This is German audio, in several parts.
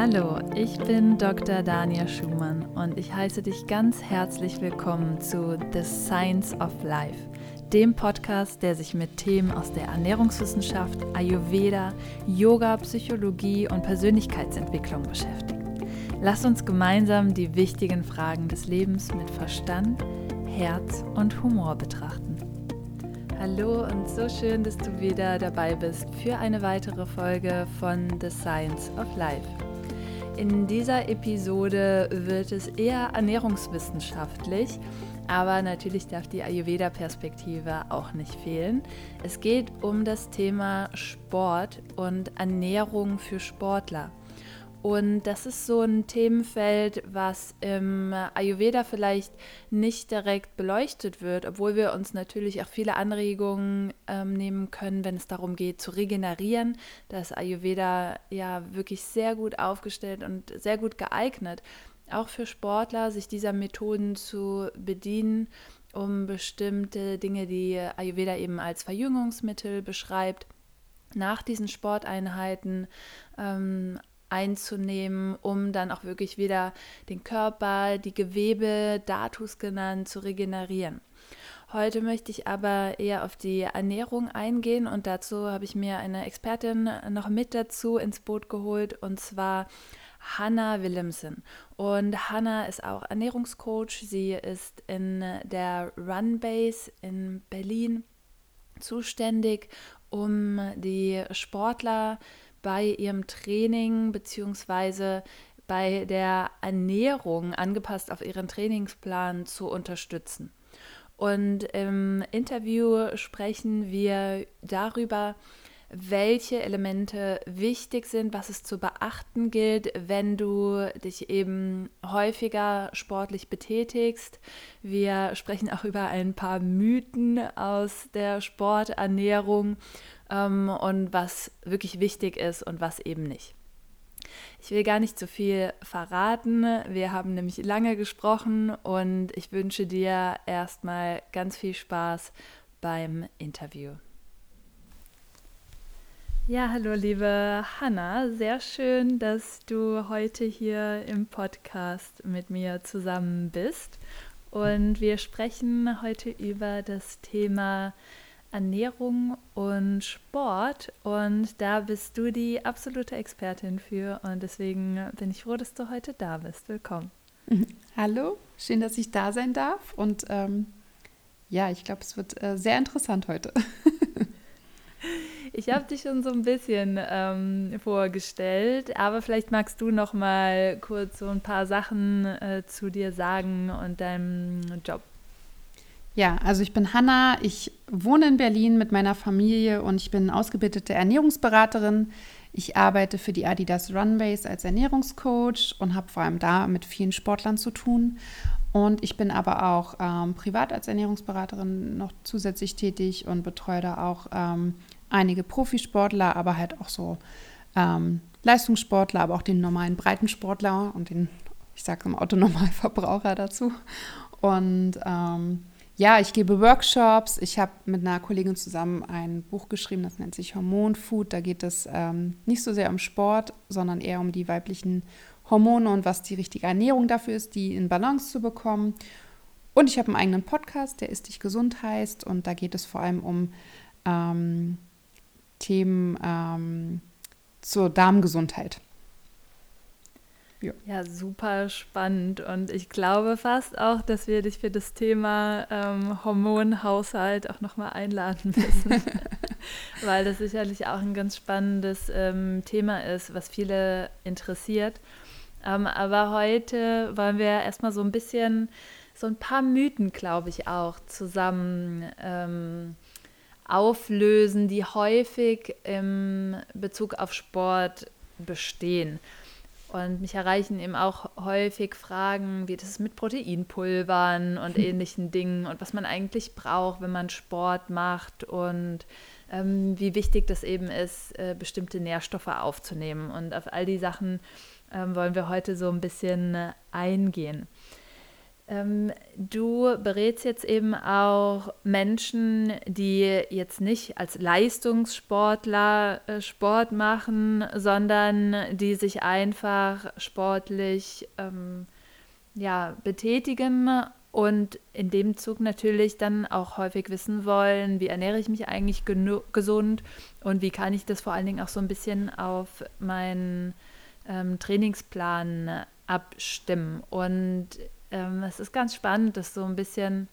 Hallo, ich bin Dr. Dania Schumann und ich heiße dich ganz herzlich willkommen zu The Science of Life, dem Podcast, der sich mit Themen aus der Ernährungswissenschaft, Ayurveda, Yoga, Psychologie und Persönlichkeitsentwicklung beschäftigt. Lass uns gemeinsam die wichtigen Fragen des Lebens mit Verstand, Herz und Humor betrachten. Hallo und so schön, dass du wieder dabei bist für eine weitere Folge von The Science of Life. In dieser Episode wird es eher ernährungswissenschaftlich, aber natürlich darf die Ayurveda-Perspektive auch nicht fehlen. Es geht um das Thema Sport und Ernährung für Sportler. Und das ist so ein Themenfeld, was im Ayurveda vielleicht nicht direkt beleuchtet wird, obwohl wir uns natürlich auch viele Anregungen ähm, nehmen können, wenn es darum geht zu regenerieren. Da ist Ayurveda ja wirklich sehr gut aufgestellt und sehr gut geeignet, auch für Sportler, sich dieser Methoden zu bedienen, um bestimmte Dinge, die Ayurveda eben als Verjüngungsmittel beschreibt, nach diesen Sporteinheiten ähm, einzunehmen, um dann auch wirklich wieder den Körper, die Gewebe, Datus genannt, zu regenerieren. Heute möchte ich aber eher auf die Ernährung eingehen und dazu habe ich mir eine Expertin noch mit dazu ins Boot geholt und zwar Hannah Willemsen. Und Hannah ist auch Ernährungscoach. Sie ist in der Runbase in Berlin zuständig, um die Sportler bei ihrem Training bzw. bei der Ernährung angepasst auf ihren Trainingsplan zu unterstützen. Und im Interview sprechen wir darüber, welche Elemente wichtig sind, was es zu beachten gilt, wenn du dich eben häufiger sportlich betätigst. Wir sprechen auch über ein paar Mythen aus der Sporternährung ähm, und was wirklich wichtig ist und was eben nicht. Ich will gar nicht zu viel verraten. Wir haben nämlich lange gesprochen und ich wünsche dir erstmal ganz viel Spaß beim Interview. Ja, hallo liebe Hanna, sehr schön, dass du heute hier im Podcast mit mir zusammen bist. Und wir sprechen heute über das Thema Ernährung und Sport. Und da bist du die absolute Expertin für. Und deswegen bin ich froh, dass du heute da bist. Willkommen. Hallo, schön, dass ich da sein darf. Und ähm, ja, ich glaube, es wird äh, sehr interessant heute. Ich habe dich schon so ein bisschen ähm, vorgestellt, aber vielleicht magst du noch mal kurz so ein paar Sachen äh, zu dir sagen und deinem Job. Ja, also ich bin Hanna, ich wohne in Berlin mit meiner Familie und ich bin ausgebildete Ernährungsberaterin. Ich arbeite für die Adidas Runbase als Ernährungscoach und habe vor allem da mit vielen Sportlern zu tun. Und ich bin aber auch ähm, privat als Ernährungsberaterin noch zusätzlich tätig und betreue da auch ähm, einige Profisportler, aber halt auch so ähm, Leistungssportler, aber auch den normalen Breitensportler und den, ich sage es Autonormalverbraucher dazu. Und ähm, ja, ich gebe Workshops. Ich habe mit einer Kollegin zusammen ein Buch geschrieben, das nennt sich Hormonfood. Da geht es ähm, nicht so sehr um Sport, sondern eher um die weiblichen Hormone und was die richtige Ernährung dafür ist, die in Balance zu bekommen. Und ich habe einen eigenen Podcast, der Ist dich gesund heißt. Und da geht es vor allem um ähm, Themen ähm, zur Darmgesundheit. Ja. ja. super spannend. Und ich glaube fast auch, dass wir dich für das Thema ähm, Hormonhaushalt auch nochmal einladen müssen. Weil das sicherlich auch ein ganz spannendes ähm, Thema ist, was viele interessiert. Ähm, aber heute wollen wir erstmal so ein bisschen, so ein paar Mythen, glaube ich, auch zusammen ähm, auflösen, die häufig im Bezug auf Sport bestehen. Und mich erreichen eben auch häufig Fragen, wie das ist mit Proteinpulvern und ähnlichen Dingen und was man eigentlich braucht, wenn man Sport macht und ähm, wie wichtig das eben ist, äh, bestimmte Nährstoffe aufzunehmen. Und auf all die Sachen ähm, wollen wir heute so ein bisschen äh, eingehen. Ähm, du berätst jetzt eben auch Menschen, die jetzt nicht als Leistungssportler äh, Sport machen, sondern die sich einfach sportlich ähm, ja, betätigen und in dem Zug natürlich dann auch häufig wissen wollen, wie ernähre ich mich eigentlich gesund und wie kann ich das vor allen Dingen auch so ein bisschen auf meinen ähm, Trainingsplan abstimmen. Und ähm, es ist ganz spannend, das so ein bisschen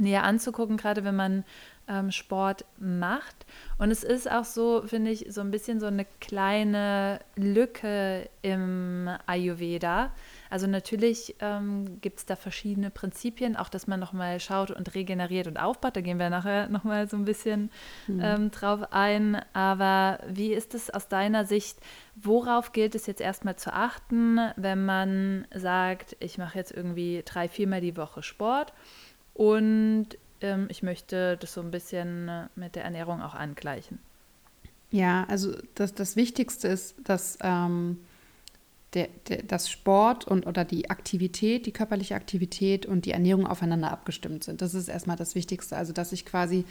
näher anzugucken, gerade wenn man ähm, Sport macht. Und es ist auch so, finde ich, so ein bisschen so eine kleine Lücke im Ayurveda. Also natürlich ähm, gibt es da verschiedene Prinzipien, auch dass man nochmal schaut und regeneriert und aufbaut. Da gehen wir nachher nochmal so ein bisschen mhm. ähm, drauf ein. Aber wie ist es aus deiner Sicht? Worauf gilt es jetzt erstmal zu achten, wenn man sagt, ich mache jetzt irgendwie drei, viermal die Woche Sport und ähm, ich möchte das so ein bisschen mit der Ernährung auch angleichen? Ja, also das, das Wichtigste ist, dass ähm, der, der, das Sport und oder die Aktivität, die körperliche Aktivität und die Ernährung aufeinander abgestimmt sind. Das ist erstmal das Wichtigste. Also, dass ich quasi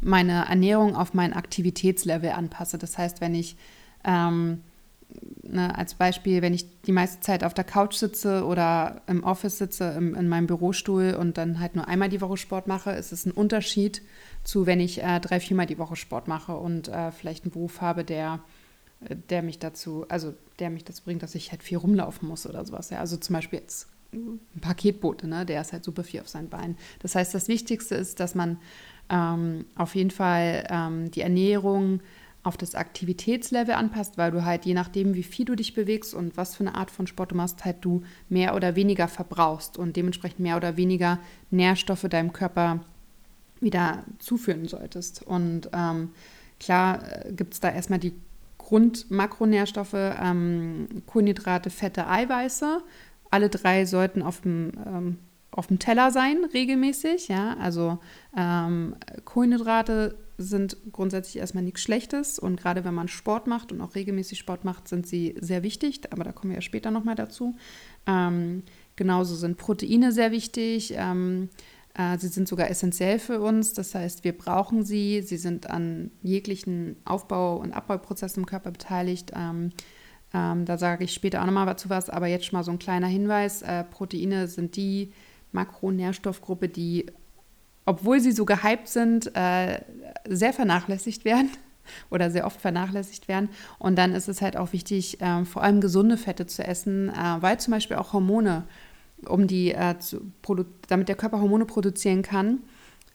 meine Ernährung auf mein Aktivitätslevel anpasse. Das heißt, wenn ich ähm, ne, als Beispiel, wenn ich die meiste Zeit auf der Couch sitze oder im Office sitze, im, in meinem Bürostuhl und dann halt nur einmal die Woche Sport mache, ist es ein Unterschied zu, wenn ich äh, drei, viermal die Woche Sport mache und äh, vielleicht einen Beruf habe, der der mich dazu, also der mich dazu bringt, dass ich halt viel rumlaufen muss oder sowas. Ja. Also zum Beispiel jetzt ein Paketbote, ne? der ist halt super viel auf seinen Beinen. Das heißt, das Wichtigste ist, dass man ähm, auf jeden Fall ähm, die Ernährung auf das Aktivitätslevel anpasst, weil du halt je nachdem, wie viel du dich bewegst und was für eine Art von Sport du machst, halt du mehr oder weniger verbrauchst und dementsprechend mehr oder weniger Nährstoffe deinem Körper wieder zuführen solltest. Und ähm, klar äh, gibt es da erstmal die Grundmakronährstoffe, ähm, Kohlenhydrate, Fette, Eiweiße. Alle drei sollten auf dem, ähm, auf dem Teller sein, regelmäßig. Ja? Also ähm, Kohlenhydrate sind grundsätzlich erstmal nichts Schlechtes und gerade wenn man Sport macht und auch regelmäßig Sport macht, sind sie sehr wichtig, aber da kommen wir ja später nochmal dazu. Ähm, genauso sind Proteine sehr wichtig. Äh, sie sind sogar essentiell für uns, das heißt, wir brauchen sie. Sie sind an jeglichen Aufbau- und Abbauprozessen im Körper beteiligt. Ähm, ähm, da sage ich später auch nochmal dazu was, aber jetzt schon mal so ein kleiner Hinweis. Äh, Proteine sind die Makronährstoffgruppe, die, obwohl sie so gehypt sind, äh, sehr vernachlässigt werden oder sehr oft vernachlässigt werden. Und dann ist es halt auch wichtig, äh, vor allem gesunde Fette zu essen, äh, weil zum Beispiel auch Hormone um die äh, zu damit der Körper Hormone produzieren kann,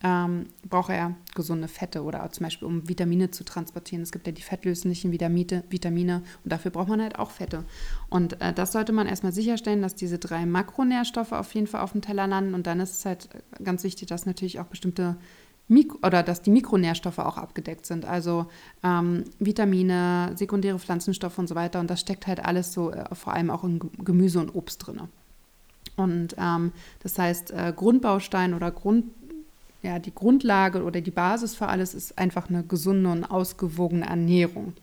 ähm, braucht er gesunde Fette oder zum Beispiel um Vitamine zu transportieren. Es gibt ja die fettlöslichen Vitamine, Vitamine und dafür braucht man halt auch Fette. Und äh, das sollte man erstmal sicherstellen, dass diese drei Makronährstoffe auf jeden Fall auf dem Teller landen. Und dann ist es halt ganz wichtig, dass natürlich auch bestimmte Mikro oder dass die Mikronährstoffe auch abgedeckt sind, also ähm, Vitamine, sekundäre Pflanzenstoffe und so weiter. Und das steckt halt alles so äh, vor allem auch in Gemüse und Obst drin. Und ähm, das heißt, äh, Grundbaustein oder Grund, ja, die Grundlage oder die Basis für alles ist einfach eine gesunde und ausgewogene Ernährung.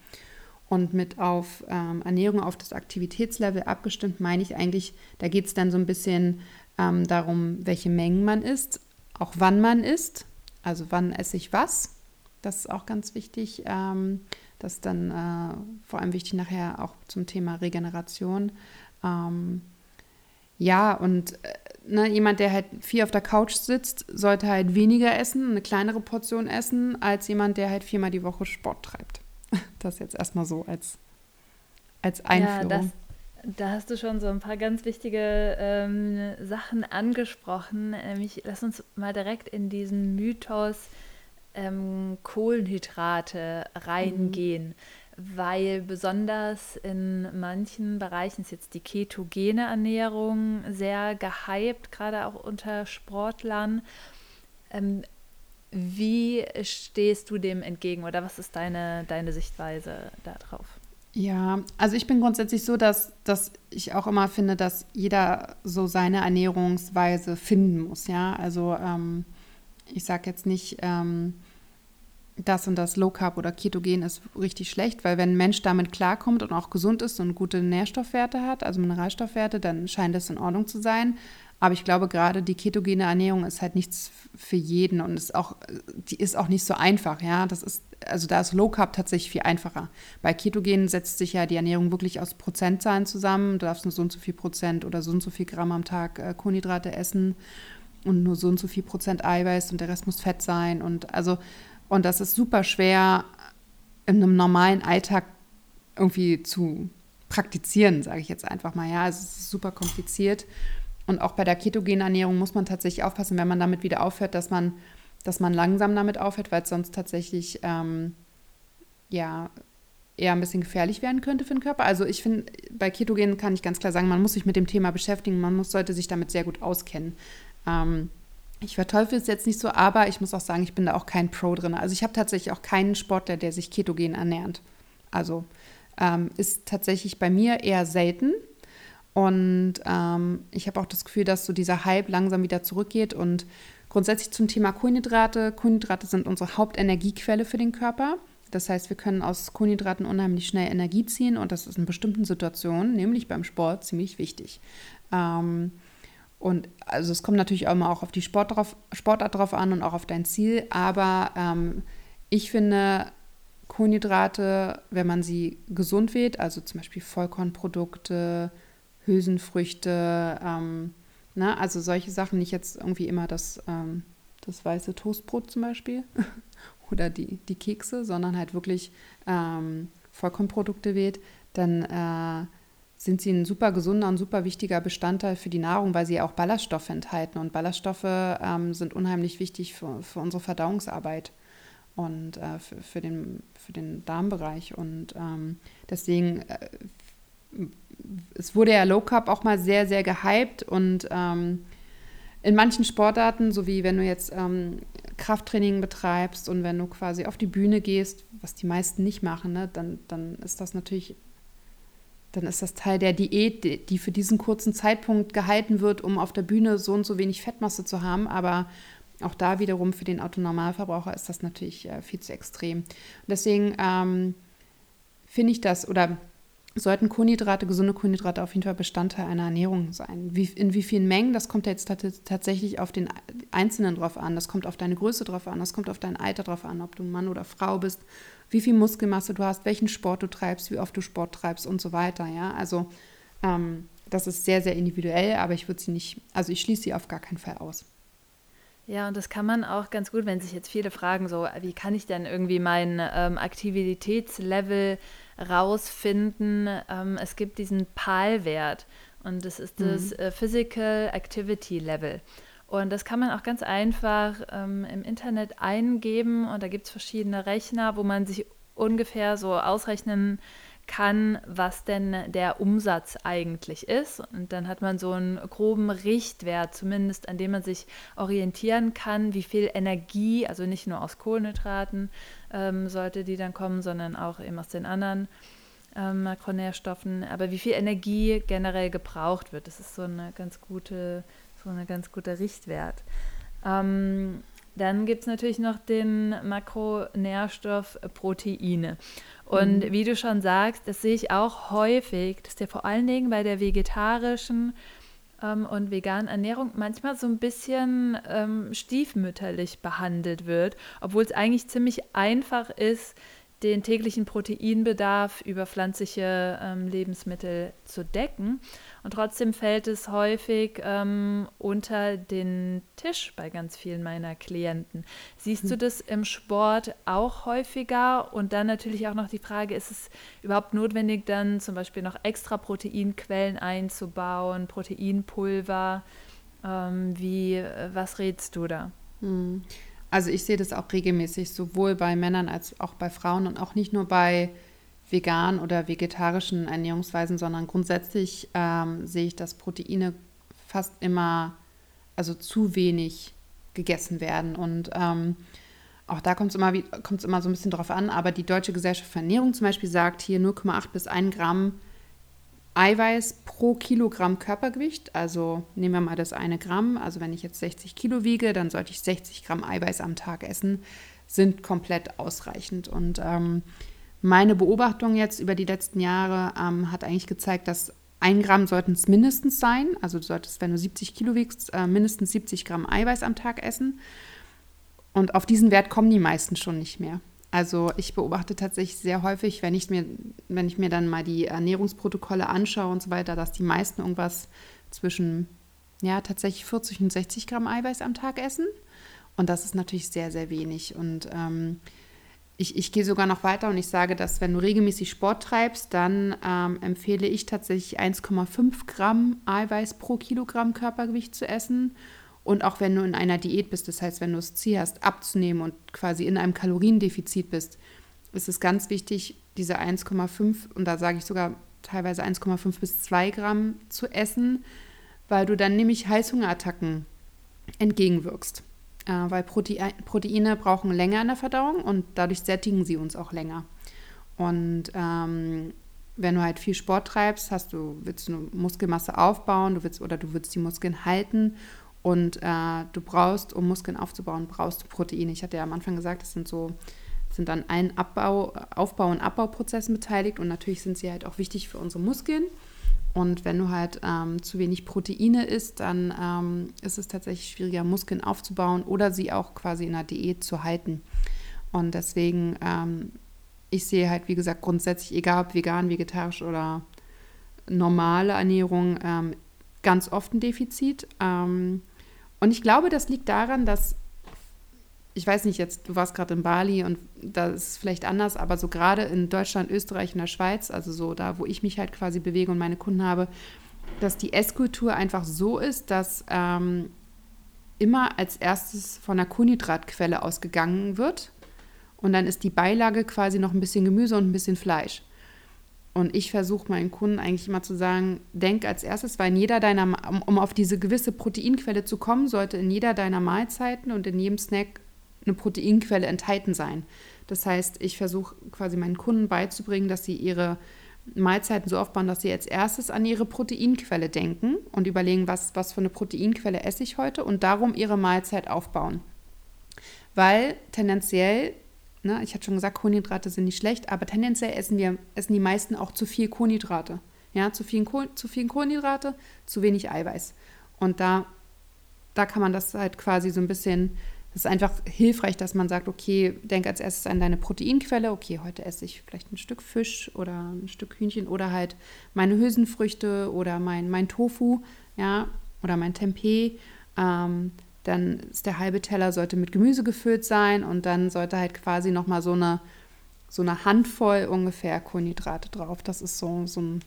Und mit auf ähm, Ernährung auf das Aktivitätslevel abgestimmt, meine ich eigentlich, da geht es dann so ein bisschen ähm, darum, welche Mengen man isst, auch wann man isst, also wann esse ich was. Das ist auch ganz wichtig. Ähm, das ist dann äh, vor allem wichtig nachher auch zum Thema Regeneration. Ähm, ja, und äh, ne, jemand, der halt viel auf der Couch sitzt, sollte halt weniger essen, eine kleinere Portion essen, als jemand, der halt viermal die Woche Sport treibt. Das jetzt erstmal so als, als Einführung. Ja, das, da hast du schon so ein paar ganz wichtige ähm, Sachen angesprochen. Nämlich, lass uns mal direkt in diesen Mythos ähm, Kohlenhydrate reingehen. Mhm weil besonders in manchen Bereichen ist jetzt die ketogene Ernährung sehr gehypt, gerade auch unter Sportlern. Ähm, wie stehst du dem entgegen oder was ist deine, deine Sichtweise darauf? Ja, also ich bin grundsätzlich so, dass, dass ich auch immer finde, dass jeder so seine Ernährungsweise finden muss. Ja, also ähm, ich sage jetzt nicht, ähm, das und das Low Carb oder Ketogen ist richtig schlecht, weil wenn ein Mensch damit klarkommt und auch gesund ist und gute Nährstoffwerte hat, also Mineralstoffwerte, dann scheint das in Ordnung zu sein. Aber ich glaube, gerade die ketogene Ernährung ist halt nichts für jeden und ist auch, die ist auch nicht so einfach, ja. Das ist, also da ist Low Carb tatsächlich viel einfacher. Bei Ketogen setzt sich ja die Ernährung wirklich aus Prozentzahlen zusammen. Du darfst nur so und so viel Prozent oder so und so viel Gramm am Tag äh, Kohlenhydrate essen und nur so und so viel Prozent Eiweiß und der Rest muss Fett sein. Und also, und das ist super schwer in einem normalen Alltag irgendwie zu praktizieren, sage ich jetzt einfach mal. Ja, also es ist super kompliziert. Und auch bei der ketogenen Ernährung muss man tatsächlich aufpassen, wenn man damit wieder aufhört, dass man, dass man langsam damit aufhört, weil es sonst tatsächlich ähm, ja eher ein bisschen gefährlich werden könnte für den Körper. Also ich finde, bei Ketogen kann ich ganz klar sagen, man muss sich mit dem Thema beschäftigen, man muss, sollte sich damit sehr gut auskennen. Ähm, ich verteufel es jetzt nicht so, aber ich muss auch sagen, ich bin da auch kein Pro drin. Also ich habe tatsächlich auch keinen Sportler, der sich ketogen ernährt. Also ähm, ist tatsächlich bei mir eher selten. Und ähm, ich habe auch das Gefühl, dass so dieser Hype langsam wieder zurückgeht. Und grundsätzlich zum Thema Kohlenhydrate. Kohlenhydrate sind unsere Hauptenergiequelle für den Körper. Das heißt, wir können aus Kohlenhydraten unheimlich schnell Energie ziehen und das ist in bestimmten Situationen, nämlich beim Sport, ziemlich wichtig. Ähm, und also es kommt natürlich auch immer auch auf die Sport drauf, Sportart drauf an und auch auf dein Ziel. Aber ähm, ich finde, Kohlenhydrate, wenn man sie gesund wählt, also zum Beispiel Vollkornprodukte, Hülsenfrüchte, ähm, ne? also solche Sachen, nicht jetzt irgendwie immer das, ähm, das weiße Toastbrot zum Beispiel oder die, die Kekse, sondern halt wirklich ähm, Vollkornprodukte wählt, dann äh, sind sie ein super gesunder und super wichtiger Bestandteil für die Nahrung, weil sie auch Ballaststoffe enthalten. Und Ballaststoffe ähm, sind unheimlich wichtig für, für unsere Verdauungsarbeit und äh, für, für, den, für den Darmbereich. Und ähm, deswegen äh, es wurde ja Low Carb auch mal sehr, sehr gehypt und ähm, in manchen Sportarten, so wie wenn du jetzt ähm, Krafttraining betreibst und wenn du quasi auf die Bühne gehst, was die meisten nicht machen, ne, dann, dann ist das natürlich, dann ist das Teil der Diät, die für diesen kurzen Zeitpunkt gehalten wird, um auf der Bühne so und so wenig Fettmasse zu haben. Aber auch da wiederum für den Autonormalverbraucher ist das natürlich äh, viel zu extrem. Deswegen ähm, finde ich das, oder sollten Kohlenhydrate, gesunde Kohlenhydrate auf jeden Fall Bestandteil einer Ernährung sein. Wie, in wie vielen Mengen, das kommt ja jetzt tatsächlich auf den Einzelnen drauf an. Das kommt auf deine Größe drauf an, das kommt auf dein Alter drauf an, ob du Mann oder Frau bist, wie viel Muskelmasse du hast, welchen Sport du treibst, wie oft du Sport treibst und so weiter. Ja, also ähm, das ist sehr, sehr individuell, aber ich würde sie nicht, also ich schließe sie auf gar keinen Fall aus. Ja, und das kann man auch ganz gut, wenn sich jetzt viele fragen, so, wie kann ich denn irgendwie mein ähm, Aktivitätslevel rausfinden? Ähm, es gibt diesen PAL-Wert und das ist das mhm. äh, Physical Activity Level. Und das kann man auch ganz einfach ähm, im Internet eingeben und da gibt es verschiedene Rechner, wo man sich ungefähr so ausrechnen kann, was denn der Umsatz eigentlich ist. Und dann hat man so einen groben Richtwert, zumindest an dem man sich orientieren kann, wie viel Energie, also nicht nur aus Kohlenhydraten ähm, sollte die dann kommen, sondern auch eben aus den anderen ähm, Makronährstoffen, aber wie viel Energie generell gebraucht wird. Das ist so eine ganz gute, so eine ganz guter Richtwert. Ähm, dann gibt es natürlich noch den Makronährstoff Proteine. Und mhm. wie du schon sagst, das sehe ich auch häufig, dass der vor allen Dingen bei der vegetarischen ähm, und veganen Ernährung manchmal so ein bisschen ähm, stiefmütterlich behandelt wird, obwohl es eigentlich ziemlich einfach ist, den täglichen Proteinbedarf über pflanzliche ähm, Lebensmittel zu decken. Und trotzdem fällt es häufig ähm, unter den Tisch bei ganz vielen meiner Klienten. Siehst hm. du das im Sport auch häufiger? Und dann natürlich auch noch die Frage, ist es überhaupt notwendig, dann zum Beispiel noch extra Proteinquellen einzubauen, Proteinpulver? Ähm, wie, was rätst du da? Hm. Also ich sehe das auch regelmäßig, sowohl bei Männern als auch bei Frauen und auch nicht nur bei vegan oder vegetarischen Ernährungsweisen, sondern grundsätzlich ähm, sehe ich, dass Proteine fast immer, also zu wenig gegessen werden. Und ähm, auch da kommt es immer, immer so ein bisschen drauf an, aber die Deutsche Gesellschaft für Ernährung zum Beispiel sagt hier 0,8 bis 1 Gramm Eiweiß pro Kilogramm Körpergewicht. Also nehmen wir mal das eine Gramm. Also wenn ich jetzt 60 Kilo wiege, dann sollte ich 60 Gramm Eiweiß am Tag essen. Sind komplett ausreichend. Und ähm, meine Beobachtung jetzt über die letzten Jahre ähm, hat eigentlich gezeigt, dass ein Gramm sollten es mindestens sein. Also du solltest, wenn du 70 Kilo wiegst, äh, mindestens 70 Gramm Eiweiß am Tag essen. Und auf diesen Wert kommen die meisten schon nicht mehr. Also ich beobachte tatsächlich sehr häufig, wenn ich mir, wenn ich mir dann mal die Ernährungsprotokolle anschaue und so weiter, dass die meisten irgendwas zwischen ja tatsächlich 40 und 60 Gramm Eiweiß am Tag essen. Und das ist natürlich sehr, sehr wenig. Und ähm, ich, ich gehe sogar noch weiter und ich sage, dass wenn du regelmäßig Sport treibst, dann ähm, empfehle ich tatsächlich 1,5 Gramm Eiweiß pro Kilogramm Körpergewicht zu essen. Und auch wenn du in einer Diät bist, das heißt, wenn du das Ziel hast, abzunehmen und quasi in einem Kaloriendefizit bist, ist es ganz wichtig, diese 1,5 und da sage ich sogar teilweise 1,5 bis 2 Gramm zu essen, weil du dann nämlich Heißhungerattacken entgegenwirkst äh, weil Proteine, Proteine brauchen länger in der Verdauung und dadurch sättigen sie uns auch länger. Und ähm, wenn du halt viel Sport treibst, hast du, willst du Muskelmasse aufbauen, du willst oder du willst die Muskeln halten und äh, du brauchst, um Muskeln aufzubauen, brauchst du Proteine. Ich hatte ja am Anfang gesagt, das sind so sind dann ein Abbau, Aufbau- und Abbauprozessen beteiligt und natürlich sind sie halt auch wichtig für unsere Muskeln. Und wenn du halt ähm, zu wenig Proteine isst, dann ähm, ist es tatsächlich schwieriger, Muskeln aufzubauen oder sie auch quasi in der Diät zu halten. Und deswegen, ähm, ich sehe halt, wie gesagt, grundsätzlich, egal ob vegan, vegetarisch oder normale Ernährung, ähm, ganz oft ein Defizit. Ähm, und ich glaube, das liegt daran, dass ich weiß nicht jetzt, du warst gerade in Bali und da ist vielleicht anders, aber so gerade in Deutschland, Österreich und der Schweiz, also so da, wo ich mich halt quasi bewege und meine Kunden habe, dass die Esskultur einfach so ist, dass ähm, immer als erstes von einer Kohlenhydratquelle ausgegangen wird und dann ist die Beilage quasi noch ein bisschen Gemüse und ein bisschen Fleisch. Und ich versuche meinen Kunden eigentlich immer zu sagen, denk als erstes, weil in jeder deiner, um auf diese gewisse Proteinquelle zu kommen, sollte in jeder deiner Mahlzeiten und in jedem Snack eine Proteinquelle enthalten sein. Das heißt, ich versuche quasi meinen Kunden beizubringen, dass sie ihre Mahlzeiten so aufbauen, dass sie als erstes an ihre Proteinquelle denken und überlegen, was, was für eine Proteinquelle esse ich heute und darum ihre Mahlzeit aufbauen. Weil tendenziell, ne, ich hatte schon gesagt, Kohlenhydrate sind nicht schlecht, aber tendenziell essen wir, essen die meisten auch zu viel Kohlenhydrate. Ja, zu viel, zu viel Kohlenhydrate, zu wenig Eiweiß. Und da, da kann man das halt quasi so ein bisschen es ist einfach hilfreich, dass man sagt, okay, denk als erstes an deine Proteinquelle. Okay, heute esse ich vielleicht ein Stück Fisch oder ein Stück Hühnchen oder halt meine Hülsenfrüchte oder mein, mein Tofu, ja, oder mein Tempeh. Ähm, dann ist der halbe Teller sollte mit Gemüse gefüllt sein und dann sollte halt quasi nochmal so eine, so eine Handvoll ungefähr Kohlenhydrate drauf. Das ist so, so ein,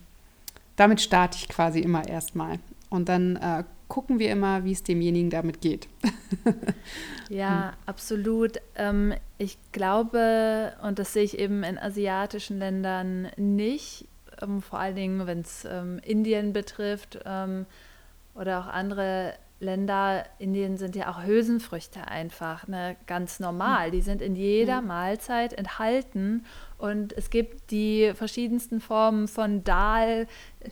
damit starte ich quasi immer erstmal. Und dann äh, gucken wir immer, wie es demjenigen damit geht. ja, absolut. Ähm, ich glaube, und das sehe ich eben in asiatischen Ländern nicht, ähm, vor allen Dingen, wenn es ähm, Indien betrifft ähm, oder auch andere Länder, Indien sind ja auch Hülsenfrüchte einfach ne, ganz normal. Hm. Die sind in jeder Mahlzeit enthalten und es gibt die verschiedensten Formen von Dal,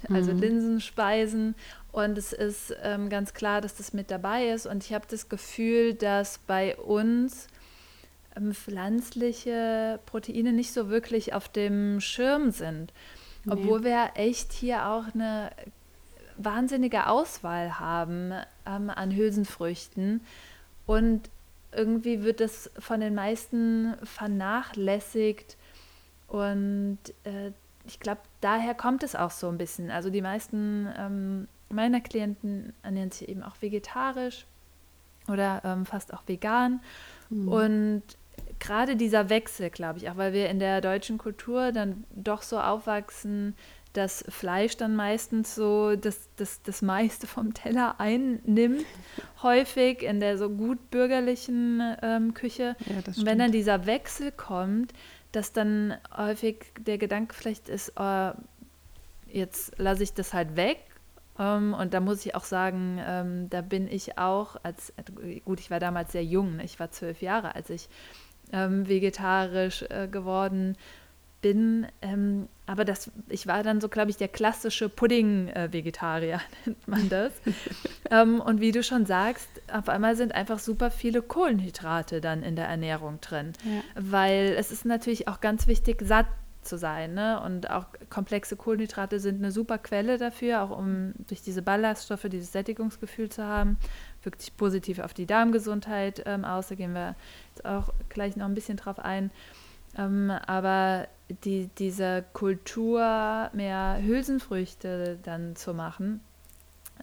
also mhm. Linsenspeisen und es ist ähm, ganz klar, dass das mit dabei ist. Und ich habe das Gefühl, dass bei uns ähm, pflanzliche Proteine nicht so wirklich auf dem Schirm sind. Nee. Obwohl wir echt hier auch eine wahnsinnige Auswahl haben ähm, an Hülsenfrüchten. Und irgendwie wird das von den meisten vernachlässigt. Und äh, ich glaube, daher kommt es auch so ein bisschen. Also die meisten ähm, meiner Klienten ernähren sich eben auch vegetarisch oder ähm, fast auch vegan. Mhm. Und gerade dieser Wechsel, glaube ich, auch weil wir in der deutschen Kultur dann doch so aufwachsen, dass Fleisch dann meistens so das, das, das meiste vom Teller einnimmt, häufig in der so gut bürgerlichen ähm, Küche. Ja, Und wenn dann dieser Wechsel kommt, dass dann häufig der Gedanke vielleicht ist, oh, jetzt lasse ich das halt weg ähm, und da muss ich auch sagen, ähm, da bin ich auch als, gut, ich war damals sehr jung, ne? ich war zwölf Jahre, als ich ähm, vegetarisch äh, geworden bin. Ähm, aber das, ich war dann so, glaube ich, der klassische Pudding-Vegetarier, nennt man das. ähm, und wie du schon sagst, auf einmal sind einfach super viele Kohlenhydrate dann in der Ernährung drin. Ja. Weil es ist natürlich auch ganz wichtig, satt zu sein. Ne? Und auch komplexe Kohlenhydrate sind eine super Quelle dafür, auch um durch diese Ballaststoffe dieses Sättigungsgefühl zu haben. Wirkt sich positiv auf die Darmgesundheit ähm, aus. Da gehen wir jetzt auch gleich noch ein bisschen drauf ein. Ähm, aber die, diese Kultur, mehr Hülsenfrüchte dann zu machen,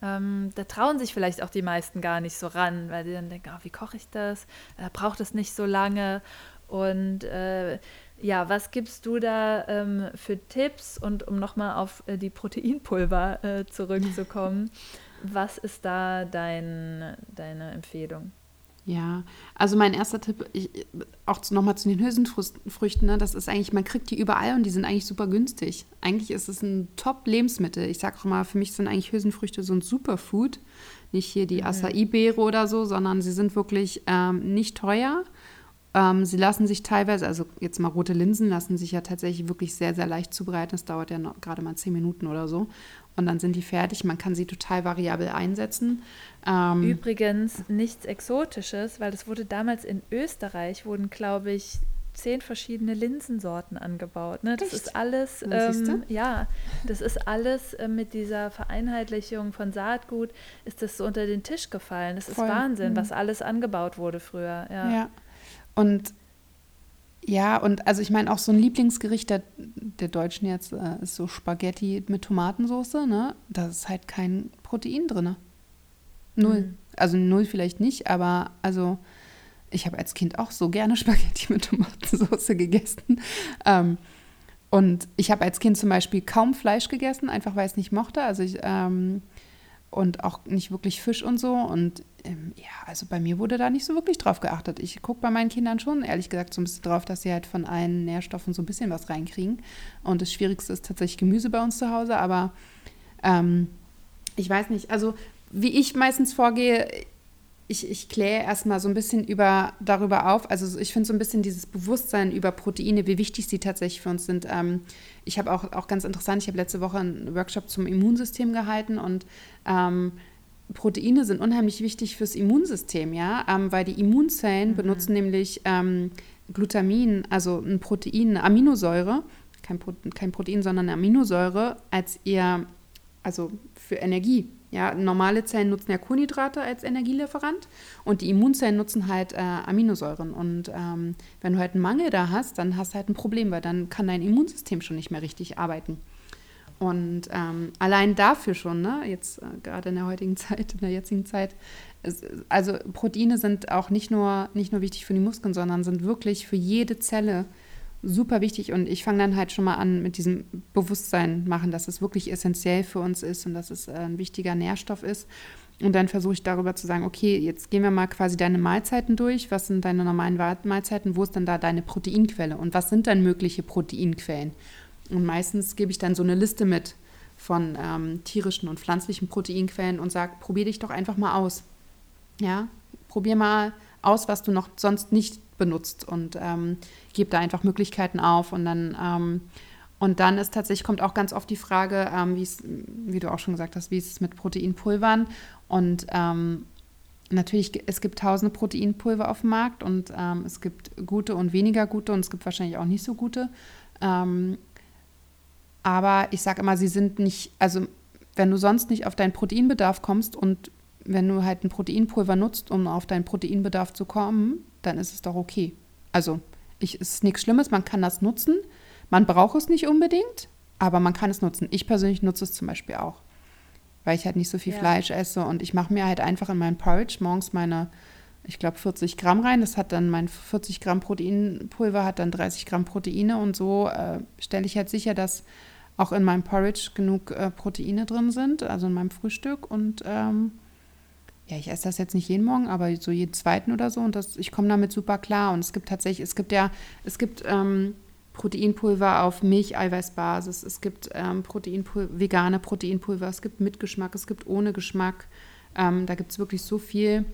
ähm, da trauen sich vielleicht auch die meisten gar nicht so ran, weil die dann denken, oh, wie koche ich das? Äh, braucht es nicht so lange? Und äh, ja, was gibst du da ähm, für Tipps? Und um nochmal auf äh, die Proteinpulver äh, zurückzukommen, was ist da dein, deine Empfehlung? Ja, also mein erster Tipp, ich, auch nochmal zu den Hülsenfrüchten, ne, das ist eigentlich, man kriegt die überall und die sind eigentlich super günstig. Eigentlich ist es ein Top-Lebensmittel. Ich sage auch mal, für mich sind eigentlich Hülsenfrüchte so ein Superfood. Nicht hier die mhm. Acai-Beere oder so, sondern sie sind wirklich ähm, nicht teuer ähm, sie lassen sich teilweise, also jetzt mal rote Linsen, lassen sich ja tatsächlich wirklich sehr, sehr leicht zubereiten. Das dauert ja gerade mal zehn Minuten oder so. Und dann sind die fertig. Man kann sie total variabel einsetzen. Ähm, Übrigens nichts Exotisches, weil das wurde damals in Österreich, wurden, glaube ich, zehn verschiedene Linsensorten angebaut. Ne? Das Echt? ist alles, ähm, ja, das ist alles äh, mit dieser Vereinheitlichung von Saatgut, ist das so unter den Tisch gefallen. Das Voll. ist Wahnsinn, mhm. was alles angebaut wurde früher. Ja. ja. Und ja, und also ich meine auch so ein Lieblingsgericht der, der Deutschen jetzt äh, ist so Spaghetti mit Tomatensauce, ne? Da ist halt kein Protein drin. Null. Mhm. Also null vielleicht nicht, aber also ich habe als Kind auch so gerne Spaghetti mit Tomatensauce gegessen. Ähm, und ich habe als Kind zum Beispiel kaum Fleisch gegessen, einfach weil ich es nicht mochte. Also ich, ähm, und auch nicht wirklich Fisch und so. Und ähm, ja, also bei mir wurde da nicht so wirklich drauf geachtet. Ich gucke bei meinen Kindern schon, ehrlich gesagt, so ein bisschen drauf, dass sie halt von allen Nährstoffen so ein bisschen was reinkriegen. Und das Schwierigste ist tatsächlich Gemüse bei uns zu Hause. Aber ähm, ich weiß nicht, also wie ich meistens vorgehe, ich, ich kläre erstmal so ein bisschen über, darüber auf. Also ich finde so ein bisschen dieses Bewusstsein über Proteine, wie wichtig sie tatsächlich für uns sind. Ähm, ich habe auch, auch ganz interessant, ich habe letzte Woche einen Workshop zum Immunsystem gehalten und ähm, Proteine sind unheimlich wichtig fürs Immunsystem, ja, ähm, weil die Immunzellen mhm. benutzen nämlich ähm, Glutamin, also ein Protein, eine Aminosäure, kein, Pro kein Protein, sondern eine Aminosäure als ihr, also für Energie. Ja, normale Zellen nutzen ja Kohlenhydrate als Energielieferant und die Immunzellen nutzen halt äh, Aminosäuren. Und ähm, wenn du halt einen Mangel da hast, dann hast du halt ein Problem, weil dann kann dein Immunsystem schon nicht mehr richtig arbeiten. Und ähm, allein dafür schon, ne, jetzt äh, gerade in der heutigen Zeit, in der jetzigen Zeit, ist, also Proteine sind auch nicht nur, nicht nur wichtig für die Muskeln, sondern sind wirklich für jede Zelle super wichtig und ich fange dann halt schon mal an mit diesem Bewusstsein machen, dass es wirklich essentiell für uns ist und dass es äh, ein wichtiger Nährstoff ist. Und dann versuche ich darüber zu sagen, okay, jetzt gehen wir mal quasi deine Mahlzeiten durch. Was sind deine normalen Mahlzeiten? Wo ist denn da deine Proteinquelle? Und was sind dann mögliche Proteinquellen? Und meistens gebe ich dann so eine Liste mit von ähm, tierischen und pflanzlichen Proteinquellen und sage, probier dich doch einfach mal aus. Ja, probier mal aus, was du noch sonst nicht benutzt und ähm, gebe da einfach Möglichkeiten auf und dann ähm, und dann ist tatsächlich kommt auch ganz oft die Frage, ähm, wie du auch schon gesagt hast, wie ist es mit Proteinpulvern und ähm, natürlich es gibt tausende Proteinpulver auf dem Markt und ähm, es gibt gute und weniger gute und es gibt wahrscheinlich auch nicht so gute. Ähm, aber ich sage immer, sie sind nicht, also wenn du sonst nicht auf deinen Proteinbedarf kommst und wenn du halt ein Proteinpulver nutzt, um auf deinen Proteinbedarf zu kommen, dann ist es doch okay. Also, ich, es ist nichts Schlimmes, man kann das nutzen. Man braucht es nicht unbedingt, aber man kann es nutzen. Ich persönlich nutze es zum Beispiel auch, weil ich halt nicht so viel ja. Fleisch esse und ich mache mir halt einfach in meinen Porridge morgens meine, ich glaube, 40 Gramm rein. Das hat dann mein 40 Gramm Proteinpulver, hat dann 30 Gramm Proteine und so äh, stelle ich halt sicher, dass auch in meinem Porridge genug äh, Proteine drin sind, also in meinem Frühstück und ähm, ja, ich esse das jetzt nicht jeden Morgen, aber so jeden zweiten oder so und das, ich komme damit super klar. Und es gibt tatsächlich, es gibt ja, es gibt ähm, Proteinpulver auf Milcheiweißbasis, es gibt ähm, Proteinpulver, vegane Proteinpulver, es gibt mit Geschmack, es gibt ohne Geschmack. Ähm, da gibt es wirklich so viel.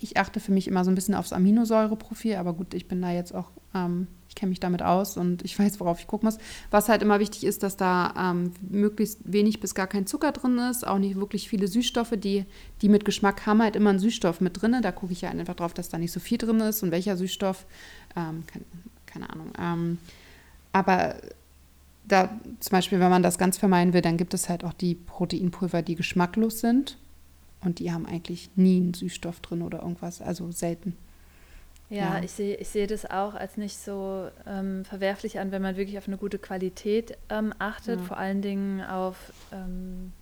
Ich achte für mich immer so ein bisschen aufs Aminosäureprofil, aber gut, ich bin da jetzt auch ähm, kenne mich damit aus und ich weiß, worauf ich gucken muss. Was halt immer wichtig ist, dass da ähm, möglichst wenig bis gar kein Zucker drin ist, auch nicht wirklich viele Süßstoffe, die, die mit Geschmack haben halt immer einen Süßstoff mit drin. Da gucke ich ja einfach drauf, dass da nicht so viel drin ist und welcher Süßstoff, ähm, keine, keine, Ahnung. Ähm, aber da zum Beispiel, wenn man das ganz vermeiden will, dann gibt es halt auch die Proteinpulver, die geschmacklos sind. Und die haben eigentlich nie einen Süßstoff drin oder irgendwas, also selten. Ja, ja. ich sehe ich seh das auch als nicht so ähm, verwerflich an, wenn man wirklich auf eine gute Qualität ähm, achtet, ja. vor allen Dingen auf ähm,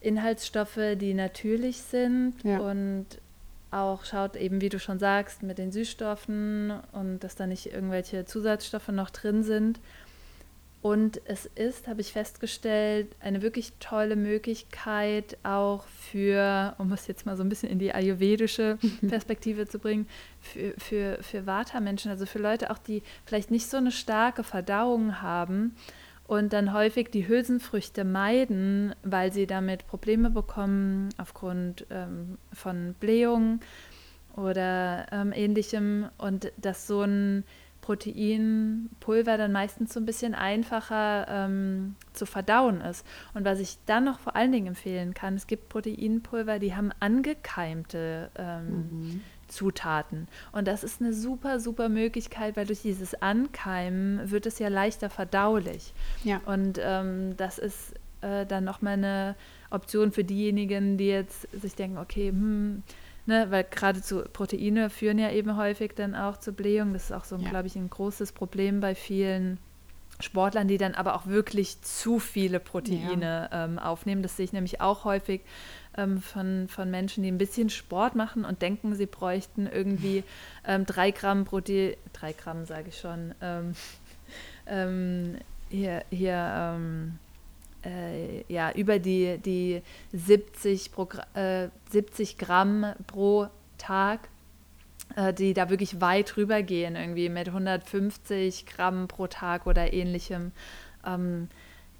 Inhaltsstoffe, die natürlich sind ja. und auch schaut eben, wie du schon sagst, mit den Süßstoffen und dass da nicht irgendwelche Zusatzstoffe noch drin sind. Und es ist, habe ich festgestellt, eine wirklich tolle Möglichkeit auch für, um es jetzt mal so ein bisschen in die ayurvedische Perspektive zu bringen, für, für, für Vata-Menschen, also für Leute auch, die vielleicht nicht so eine starke Verdauung haben und dann häufig die Hülsenfrüchte meiden, weil sie damit Probleme bekommen aufgrund ähm, von Blähungen oder ähm, ähnlichem. Und dass so ein Proteinpulver dann meistens so ein bisschen einfacher ähm, zu verdauen ist. Und was ich dann noch vor allen Dingen empfehlen kann, es gibt Proteinpulver, die haben angekeimte ähm, mhm. Zutaten. Und das ist eine super, super Möglichkeit, weil durch dieses Ankeimen wird es ja leichter verdaulich. Ja. Und ähm, das ist äh, dann nochmal eine Option für diejenigen, die jetzt sich denken, okay, hm, Ne, weil geradezu Proteine führen ja eben häufig dann auch zur Blähung. Das ist auch so, ja. glaube ich, ein großes Problem bei vielen Sportlern, die dann aber auch wirklich zu viele Proteine ja. ähm, aufnehmen. Das sehe ich nämlich auch häufig ähm, von, von Menschen, die ein bisschen Sport machen und denken, sie bräuchten irgendwie ähm, drei Gramm Protein, drei Gramm sage ich schon, ähm, ähm, hier, hier ähm, äh, ja, über die, die 70, pro, äh, 70 Gramm pro Tag, äh, die da wirklich weit rüber gehen, irgendwie mit 150 Gramm pro Tag oder ähnlichem. Ähm,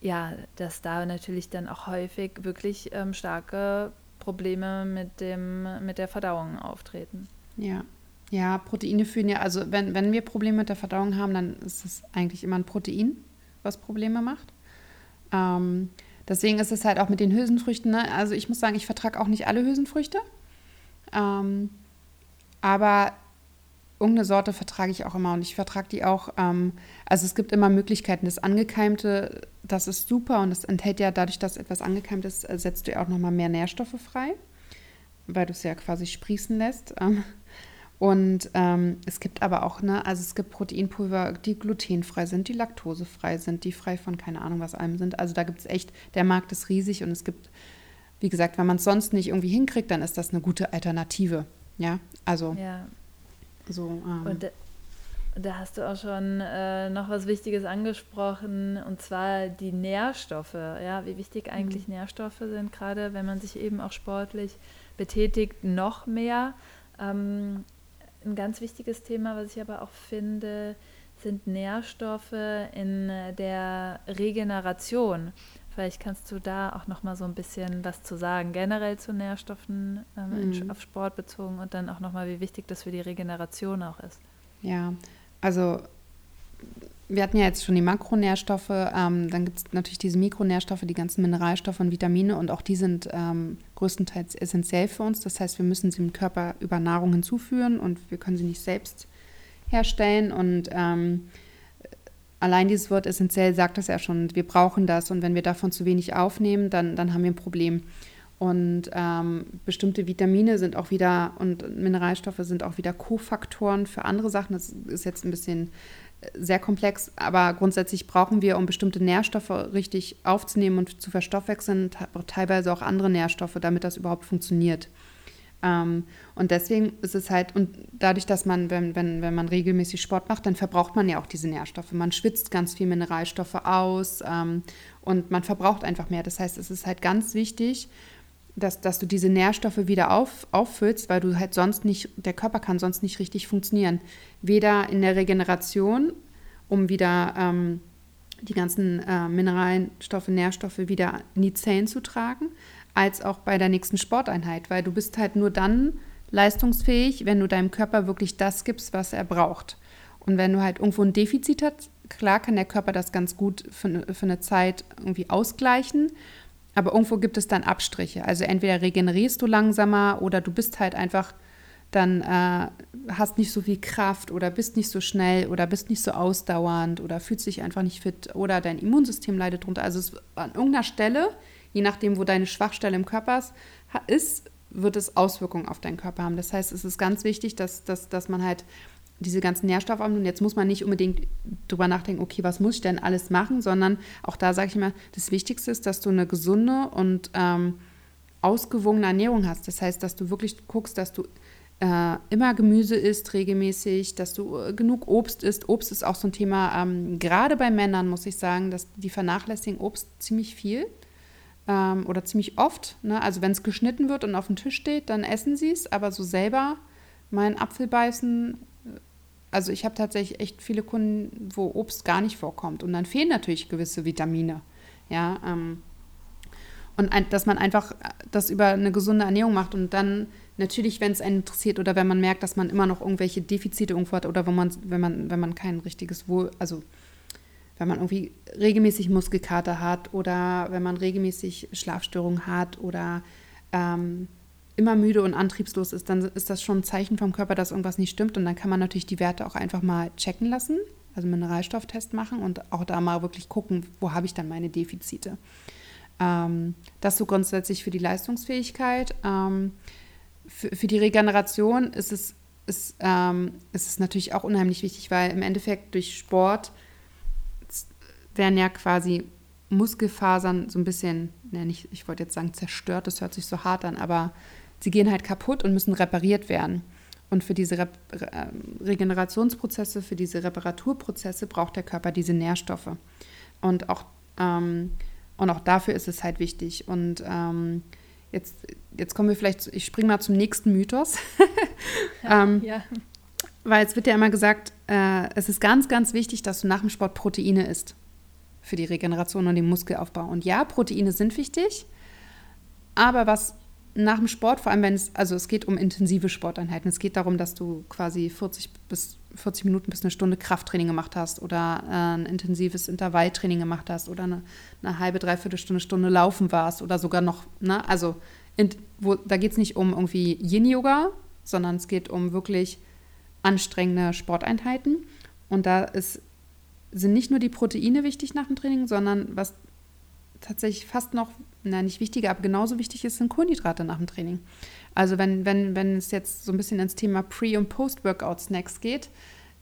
ja, dass da natürlich dann auch häufig wirklich ähm, starke Probleme mit, dem, mit der Verdauung auftreten. Ja. Ja, Proteine führen ja, also wenn, wenn wir Probleme mit der Verdauung haben, dann ist es eigentlich immer ein Protein, was Probleme macht. Ähm, deswegen ist es halt auch mit den Hülsenfrüchten. Ne? Also ich muss sagen, ich vertrage auch nicht alle Hülsenfrüchte. Ähm, aber irgendeine Sorte vertrage ich auch immer und ich vertrage die auch. Ähm, also es gibt immer Möglichkeiten. Das Angekeimte, das ist super und es enthält ja dadurch, dass etwas angekeimt ist, setzt du ja auch nochmal mehr Nährstoffe frei, weil du es ja quasi sprießen lässt. Und ähm, es gibt aber auch, ne, also es gibt Proteinpulver, die glutenfrei sind, die laktosefrei sind, die frei von keine Ahnung was allem sind. Also da gibt es echt, der Markt ist riesig und es gibt, wie gesagt, wenn man es sonst nicht irgendwie hinkriegt, dann ist das eine gute Alternative. Ja, also ja. so. Ähm, und da, da, hast du auch schon äh, noch was Wichtiges angesprochen und zwar die Nährstoffe. Ja, wie wichtig eigentlich mhm. Nährstoffe sind, gerade wenn man sich eben auch sportlich betätigt, noch mehr. Ähm, ein ganz wichtiges Thema, was ich aber auch finde, sind Nährstoffe in der Regeneration. Vielleicht kannst du da auch noch mal so ein bisschen was zu sagen, generell zu Nährstoffen ähm, mhm. auf Sport bezogen und dann auch noch mal, wie wichtig das für die Regeneration auch ist. Ja, also wir hatten ja jetzt schon die Makronährstoffe, ähm, dann gibt es natürlich diese Mikronährstoffe, die ganzen Mineralstoffe und Vitamine und auch die sind ähm, größtenteils essentiell für uns. Das heißt, wir müssen sie im Körper über Nahrung hinzuführen und wir können sie nicht selbst herstellen. Und ähm, allein dieses Wort essentiell sagt das ja schon, wir brauchen das und wenn wir davon zu wenig aufnehmen, dann, dann haben wir ein Problem. Und ähm, bestimmte Vitamine sind auch wieder und Mineralstoffe sind auch wieder Kofaktoren für andere Sachen. Das ist jetzt ein bisschen sehr komplex, aber grundsätzlich brauchen wir, um bestimmte Nährstoffe richtig aufzunehmen und zu verstoffwechseln, teilweise auch andere Nährstoffe, damit das überhaupt funktioniert. Ähm, und deswegen ist es halt, und dadurch, dass man, wenn, wenn, wenn man regelmäßig Sport macht, dann verbraucht man ja auch diese Nährstoffe. Man schwitzt ganz viel Mineralstoffe aus ähm, und man verbraucht einfach mehr. Das heißt, es ist halt ganz wichtig, dass, dass du diese Nährstoffe wieder auf, auffüllst, weil du halt sonst nicht, der Körper kann sonst nicht richtig funktionieren. Weder in der Regeneration, um wieder ähm, die ganzen äh, Mineralstoffe, Nährstoffe wieder in die Zellen zu tragen, als auch bei der nächsten Sporteinheit, weil du bist halt nur dann leistungsfähig, wenn du deinem Körper wirklich das gibst, was er braucht. Und wenn du halt irgendwo ein Defizit hast, klar kann der Körper das ganz gut für, ne, für eine Zeit irgendwie ausgleichen. Aber irgendwo gibt es dann Abstriche. Also entweder regenerierst du langsamer oder du bist halt einfach dann äh, hast nicht so viel Kraft oder bist nicht so schnell oder bist nicht so ausdauernd oder fühlst dich einfach nicht fit oder dein Immunsystem leidet drunter. Also es, an irgendeiner Stelle, je nachdem, wo deine Schwachstelle im Körper ist, wird es Auswirkungen auf deinen Körper haben. Das heißt, es ist ganz wichtig, dass, dass, dass man halt diese ganzen Nährstoffe und jetzt muss man nicht unbedingt drüber nachdenken, okay, was muss ich denn alles machen, sondern auch da sage ich immer, das Wichtigste ist, dass du eine gesunde und ähm, ausgewogene Ernährung hast. Das heißt, dass du wirklich guckst, dass du äh, immer Gemüse isst regelmäßig, dass du äh, genug Obst isst. Obst ist auch so ein Thema, ähm, gerade bei Männern muss ich sagen, dass die vernachlässigen Obst ziemlich viel ähm, oder ziemlich oft. Ne? Also wenn es geschnitten wird und auf dem Tisch steht, dann essen sie es, aber so selber meinen Apfel beißen also ich habe tatsächlich echt viele Kunden, wo Obst gar nicht vorkommt. Und dann fehlen natürlich gewisse Vitamine. Ja, ähm, und ein, dass man einfach das über eine gesunde Ernährung macht und dann natürlich, wenn es einen interessiert oder wenn man merkt, dass man immer noch irgendwelche Defizite irgendwo hat oder wenn man, wenn man, wenn man kein richtiges Wohl, also wenn man irgendwie regelmäßig Muskelkater hat oder wenn man regelmäßig Schlafstörungen hat oder ähm, immer müde und antriebslos ist, dann ist das schon ein Zeichen vom Körper, dass irgendwas nicht stimmt. Und dann kann man natürlich die Werte auch einfach mal checken lassen, also Mineralstofftest machen und auch da mal wirklich gucken, wo habe ich dann meine Defizite. Ähm, das so grundsätzlich für die Leistungsfähigkeit. Ähm, für, für, die Regeneration ist es, ist, ähm, ist es natürlich auch unheimlich wichtig, weil im Endeffekt durch Sport werden ja quasi Muskelfasern so ein bisschen, ne, nicht, ich wollte jetzt sagen zerstört, das hört sich so hart an, aber sie gehen halt kaputt und müssen repariert werden. Und für diese Re ähm, Regenerationsprozesse, für diese Reparaturprozesse braucht der Körper diese Nährstoffe. Und auch, ähm, und auch dafür ist es halt wichtig. Und ähm, jetzt, jetzt kommen wir vielleicht, ich springe mal zum nächsten Mythos. ja, ähm, ja. Weil es wird ja immer gesagt, äh, es ist ganz, ganz wichtig, dass du nach dem Sport Proteine isst für die Regeneration und den Muskelaufbau. Und ja, Proteine sind wichtig, aber was nach dem Sport, vor allem wenn es, also es geht um intensive Sporteinheiten. Es geht darum, dass du quasi 40 bis 40 Minuten bis eine Stunde Krafttraining gemacht hast oder äh, ein intensives Intervalltraining gemacht hast oder eine, eine halbe, dreiviertel Stunde, Stunde laufen warst oder sogar noch, ne, also in, wo, da geht es nicht um irgendwie Yin-Yoga, sondern es geht um wirklich anstrengende Sporteinheiten. Und da ist, sind nicht nur die Proteine wichtig nach dem Training, sondern was tatsächlich fast noch, na nicht wichtiger, aber genauso wichtig ist, sind Kohlenhydrate nach dem Training. Also wenn, wenn, wenn es jetzt so ein bisschen ins Thema Pre- und Post-Workout-Snacks geht,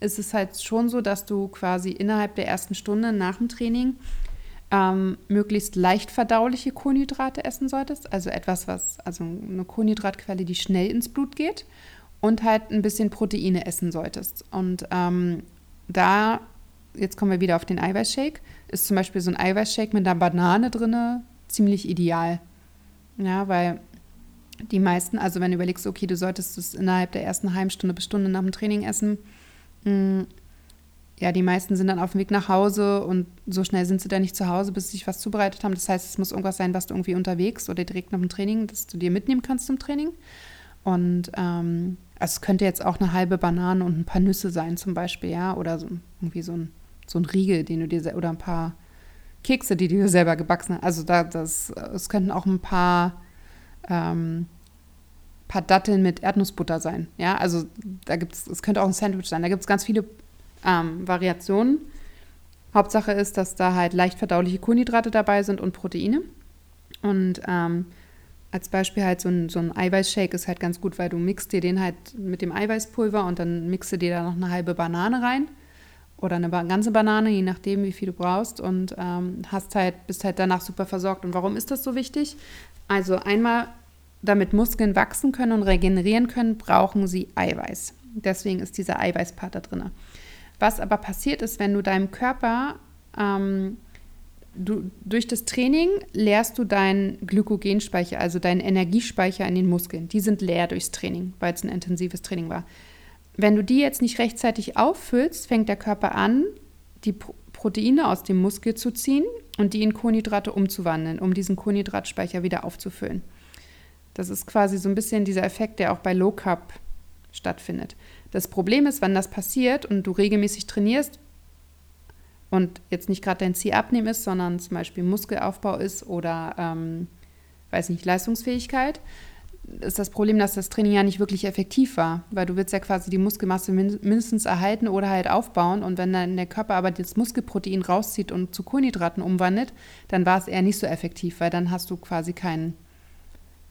ist es halt schon so, dass du quasi innerhalb der ersten Stunde nach dem Training ähm, möglichst leicht verdauliche Kohlenhydrate essen solltest. Also etwas, was, also eine Kohlenhydratquelle, die schnell ins Blut geht und halt ein bisschen Proteine essen solltest. Und ähm, da jetzt kommen wir wieder auf den Eiweißshake, ist zum Beispiel so ein Eiweißshake mit einer Banane drin ziemlich ideal. Ja, weil die meisten, also wenn du überlegst, okay, du solltest es innerhalb der ersten halben Stunde bis Stunde nach dem Training essen, mh, mm, ja, die meisten sind dann auf dem Weg nach Hause und so schnell sind sie dann nicht zu Hause, bis sie sich was zubereitet haben. Das heißt, es muss irgendwas sein, was du irgendwie unterwegs oder direkt nach dem Training, dass du dir mitnehmen kannst zum Training. Und ähm, also es könnte jetzt auch eine halbe Banane und ein paar Nüsse sein, zum Beispiel, ja, oder so irgendwie so ein so ein Riegel, den du dir oder ein paar Kekse, die du selber gebacken hast. Also da, das, es könnten auch ein paar, ähm, paar Datteln mit Erdnussbutter sein. Ja, also da gibt es, es könnte auch ein Sandwich sein. Da gibt es ganz viele ähm, Variationen. Hauptsache ist, dass da halt leicht verdauliche Kohlenhydrate dabei sind und Proteine. Und ähm, als Beispiel halt so ein, so ein Eiweißshake ist halt ganz gut, weil du mixt dir den halt mit dem Eiweißpulver und dann mixe dir da noch eine halbe Banane rein oder eine ganze Banane, je nachdem, wie viel du brauchst und ähm, hast halt, bist halt danach super versorgt. Und warum ist das so wichtig? Also einmal, damit Muskeln wachsen können und regenerieren können, brauchen sie Eiweiß. Deswegen ist dieser Eiweißpart da drin. Was aber passiert ist, wenn du deinem Körper ähm, du, durch das Training leerst du deinen Glykogenspeicher, also deinen Energiespeicher in den Muskeln. Die sind leer durchs Training, weil es ein intensives Training war. Wenn du die jetzt nicht rechtzeitig auffüllst, fängt der Körper an, die Proteine aus dem Muskel zu ziehen und die in Kohlenhydrate umzuwandeln, um diesen Kohlenhydratspeicher wieder aufzufüllen. Das ist quasi so ein bisschen dieser Effekt, der auch bei Low Carb stattfindet. Das Problem ist, wenn das passiert und du regelmäßig trainierst und jetzt nicht gerade dein Ziel abnehmen ist, sondern zum Beispiel Muskelaufbau ist oder, ähm, weiß nicht, Leistungsfähigkeit, ist das Problem, dass das Training ja nicht wirklich effektiv war, weil du willst ja quasi die Muskelmasse mindestens erhalten oder halt aufbauen. Und wenn dann der Körper aber das Muskelprotein rauszieht und zu Kohlenhydraten umwandelt, dann war es eher nicht so effektiv, weil dann hast du quasi keinen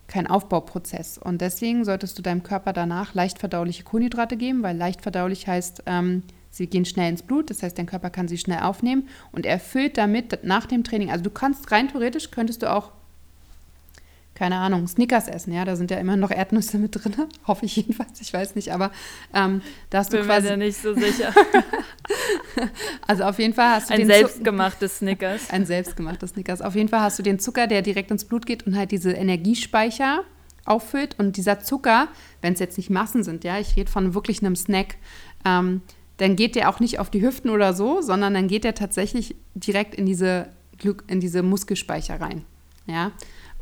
kein Aufbauprozess. Und deswegen solltest du deinem Körper danach leicht verdauliche Kohlenhydrate geben, weil leicht verdaulich heißt, ähm, sie gehen schnell ins Blut, das heißt, dein Körper kann sie schnell aufnehmen und er füllt damit nach dem Training, also du kannst rein theoretisch, könntest du auch keine Ahnung, Snickers essen, ja, da sind ja immer noch Erdnüsse mit drin, hoffe ich jedenfalls, ich weiß nicht, aber ähm, da hast Bin du quasi... mir nicht so sicher. also auf jeden Fall hast du ein den selbstgemachtes Snickers. ein selbstgemachtes Snickers. Auf jeden Fall hast du den Zucker, der direkt ins Blut geht und halt diese Energiespeicher auffüllt und dieser Zucker, wenn es jetzt nicht Massen sind, ja, ich rede von wirklich einem Snack, ähm, dann geht der auch nicht auf die Hüften oder so, sondern dann geht der tatsächlich direkt in diese, in diese Muskelspeicher rein, ja,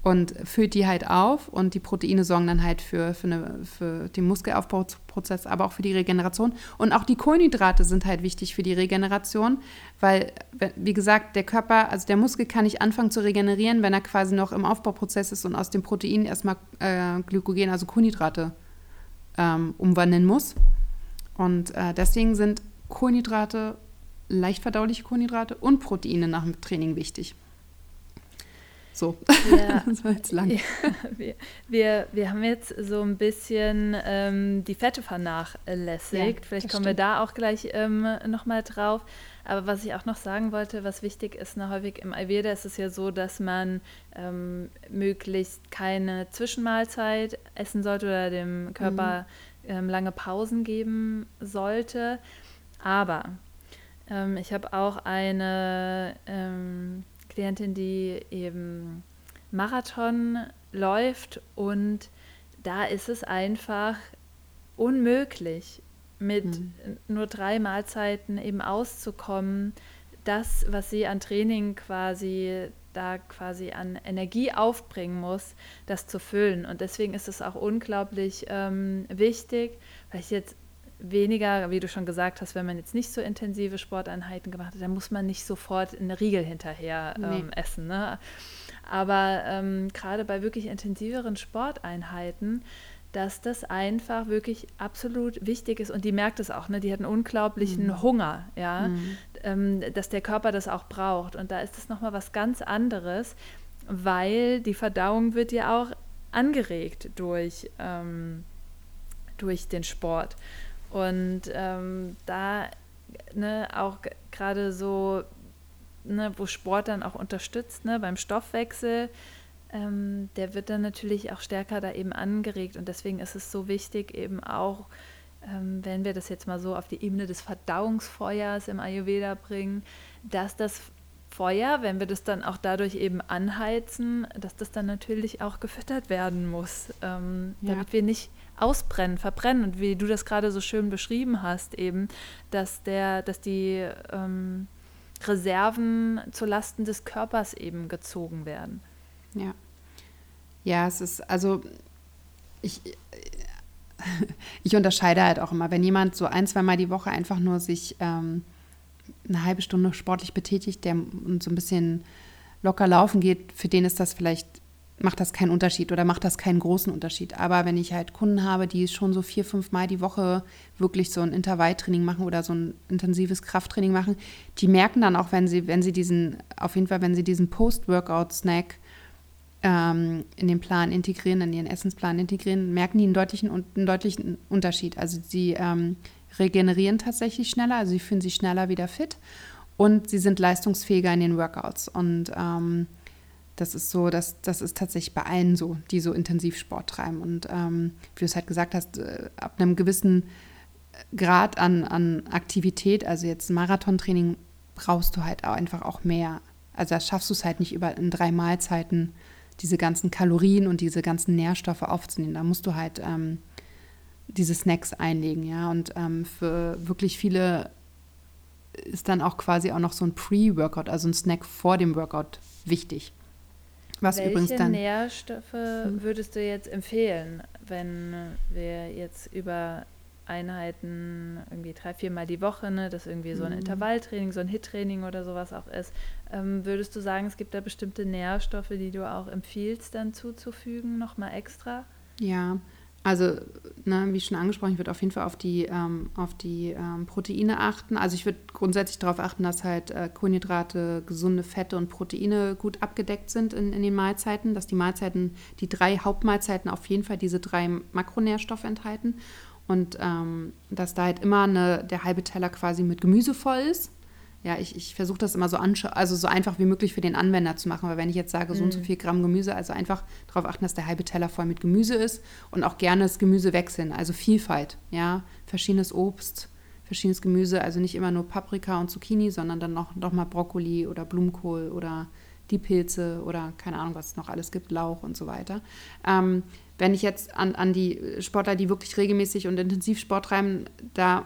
und füllt die halt auf und die Proteine sorgen dann halt für, für, eine, für den Muskelaufbauprozess, aber auch für die Regeneration. Und auch die Kohlenhydrate sind halt wichtig für die Regeneration, weil, wie gesagt, der Körper, also der Muskel kann nicht anfangen zu regenerieren, wenn er quasi noch im Aufbauprozess ist und aus dem Protein erstmal äh, Glykogen, also Kohlenhydrate, ähm, umwandeln muss. Und äh, deswegen sind Kohlenhydrate, leicht verdauliche Kohlenhydrate und Proteine nach dem Training wichtig. So, ja. das war jetzt lang. Ja, wir, wir, wir haben jetzt so ein bisschen ähm, die Fette vernachlässigt. Ja, Vielleicht kommen stimmt. wir da auch gleich ähm, nochmal drauf. Aber was ich auch noch sagen wollte, was wichtig ist, na, häufig im Ayurveda ist es ja so, dass man ähm, möglichst keine Zwischenmahlzeit essen sollte oder dem Körper mhm. ähm, lange Pausen geben sollte. Aber ähm, ich habe auch eine ähm, Klientin, die eben Marathon läuft und da ist es einfach unmöglich, mit mhm. nur drei Mahlzeiten eben auszukommen, das, was sie an Training quasi da quasi an Energie aufbringen muss, das zu füllen. Und deswegen ist es auch unglaublich ähm, wichtig, weil ich jetzt weniger, wie du schon gesagt hast, wenn man jetzt nicht so intensive Sporteinheiten gemacht hat, dann muss man nicht sofort eine Riegel hinterher ähm, nee. essen. Ne? Aber ähm, gerade bei wirklich intensiveren Sporteinheiten, dass das einfach wirklich absolut wichtig ist und die merkt es auch, ne? die hat einen unglaublichen mhm. Hunger, ja, mhm. ähm, dass der Körper das auch braucht. Und da ist es nochmal was ganz anderes, weil die Verdauung wird ja auch angeregt durch, ähm, durch den Sport. Und ähm, da ne, auch gerade so, ne, wo Sport dann auch unterstützt, ne, beim Stoffwechsel, ähm, der wird dann natürlich auch stärker da eben angeregt. Und deswegen ist es so wichtig, eben auch, ähm, wenn wir das jetzt mal so auf die Ebene des Verdauungsfeuers im Ayurveda bringen, dass das Feuer, wenn wir das dann auch dadurch eben anheizen, dass das dann natürlich auch gefüttert werden muss, ähm, ja. damit wir nicht ausbrennen, verbrennen und wie du das gerade so schön beschrieben hast, eben, dass der, dass die ähm, Reserven zu Lasten des Körpers eben gezogen werden. Ja. Ja, es ist, also ich, ich unterscheide halt auch immer, wenn jemand so ein, zweimal die Woche einfach nur sich ähm, eine halbe Stunde sportlich betätigt, der und so ein bisschen locker laufen geht, für den ist das vielleicht macht das keinen Unterschied oder macht das keinen großen Unterschied. Aber wenn ich halt Kunden habe, die schon so vier, fünf Mal die Woche wirklich so ein Intervalltraining machen oder so ein intensives Krafttraining machen, die merken dann auch, wenn sie, wenn sie diesen, auf jeden Fall, wenn sie diesen Post-Workout-Snack ähm, in den Plan integrieren, in ihren Essensplan integrieren, merken die einen deutlichen, einen deutlichen Unterschied. Also sie ähm, regenerieren tatsächlich schneller, also sie fühlen sich schneller wieder fit und sie sind leistungsfähiger in den Workouts. Und ähm, das ist so, das, das ist tatsächlich bei allen so, die so intensiv Sport treiben. Und ähm, wie du es halt gesagt hast, äh, ab einem gewissen Grad an, an Aktivität, also jetzt Marathontraining, brauchst du halt auch einfach auch mehr. Also da schaffst du es halt nicht über in drei Mahlzeiten diese ganzen Kalorien und diese ganzen Nährstoffe aufzunehmen. Da musst du halt ähm, diese Snacks einlegen, ja. Und ähm, für wirklich viele ist dann auch quasi auch noch so ein Pre-Workout, also ein Snack vor dem Workout wichtig. Was Welche übrigens dann. Nährstoffe hm. würdest du jetzt empfehlen, wenn wir jetzt über Einheiten irgendwie drei, viermal die Woche, ne, das irgendwie so ein mhm. Intervalltraining, so ein Hit-Training oder sowas auch ist, ähm, würdest du sagen, es gibt da bestimmte Nährstoffe, die du auch empfiehlst, dann zuzufügen, nochmal extra? Ja, also ne, wie schon angesprochen, ich würde auf jeden Fall auf die, ähm, auf die ähm, Proteine achten. Also ich würde grundsätzlich darauf achten, dass halt äh, Kohlenhydrate, gesunde Fette und Proteine gut abgedeckt sind in, in den Mahlzeiten, dass die Mahlzeiten, die drei Hauptmahlzeiten auf jeden Fall diese drei Makronährstoffe enthalten und ähm, dass da halt immer eine, der halbe Teller quasi mit Gemüse voll ist ja, ich, ich versuche das immer so, also so einfach wie möglich für den Anwender zu machen. Weil wenn ich jetzt sage, so und so mhm. viel Gramm Gemüse, also einfach darauf achten, dass der halbe Teller voll mit Gemüse ist und auch gerne das Gemüse wechseln, also Vielfalt, ja, verschiedenes Obst, verschiedenes Gemüse, also nicht immer nur Paprika und Zucchini, sondern dann noch, noch mal Brokkoli oder Blumenkohl oder die Pilze oder keine Ahnung, was es noch alles gibt, Lauch und so weiter. Ähm, wenn ich jetzt an, an die Sportler, die wirklich regelmäßig und intensiv Sport treiben, da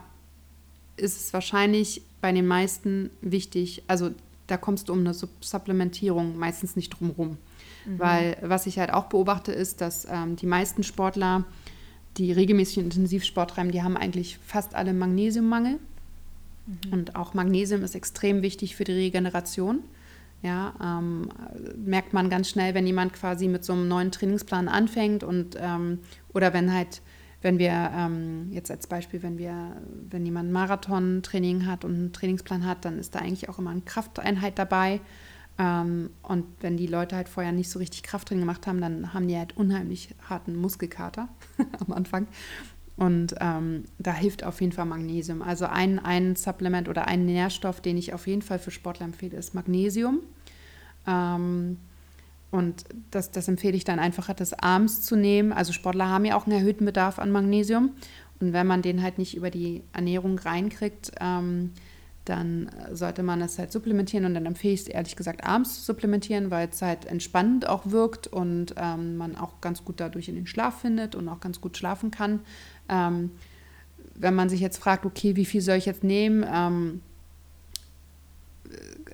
ist es wahrscheinlich bei den meisten wichtig, also da kommst du um eine Supplementierung meistens nicht drum rum. Mhm. Weil was ich halt auch beobachte, ist, dass ähm, die meisten Sportler, die regelmäßig Intensivsport treiben, die haben eigentlich fast alle Magnesiummangel. Mhm. Und auch Magnesium ist extrem wichtig für die Regeneration. Ja, ähm, merkt man ganz schnell, wenn jemand quasi mit so einem neuen Trainingsplan anfängt und ähm, oder wenn halt wenn wir ähm, jetzt als Beispiel, wenn wir, wenn jemand Marathon-Training hat und einen Trainingsplan hat, dann ist da eigentlich auch immer eine Krafteinheit dabei. Ähm, und wenn die Leute halt vorher nicht so richtig Krafttraining gemacht haben, dann haben die halt unheimlich harten Muskelkater am Anfang. Und ähm, da hilft auf jeden Fall Magnesium. Also ein, ein Supplement oder ein Nährstoff, den ich auf jeden Fall für Sportler empfehle, ist Magnesium. Ähm, und das, das empfehle ich dann einfach, das abends zu nehmen. Also Sportler haben ja auch einen erhöhten Bedarf an Magnesium. Und wenn man den halt nicht über die Ernährung reinkriegt, ähm, dann sollte man es halt supplementieren. Und dann empfehle ich es ehrlich gesagt abends zu supplementieren, weil es halt entspannend auch wirkt und ähm, man auch ganz gut dadurch in den Schlaf findet und auch ganz gut schlafen kann. Ähm, wenn man sich jetzt fragt, okay, wie viel soll ich jetzt nehmen?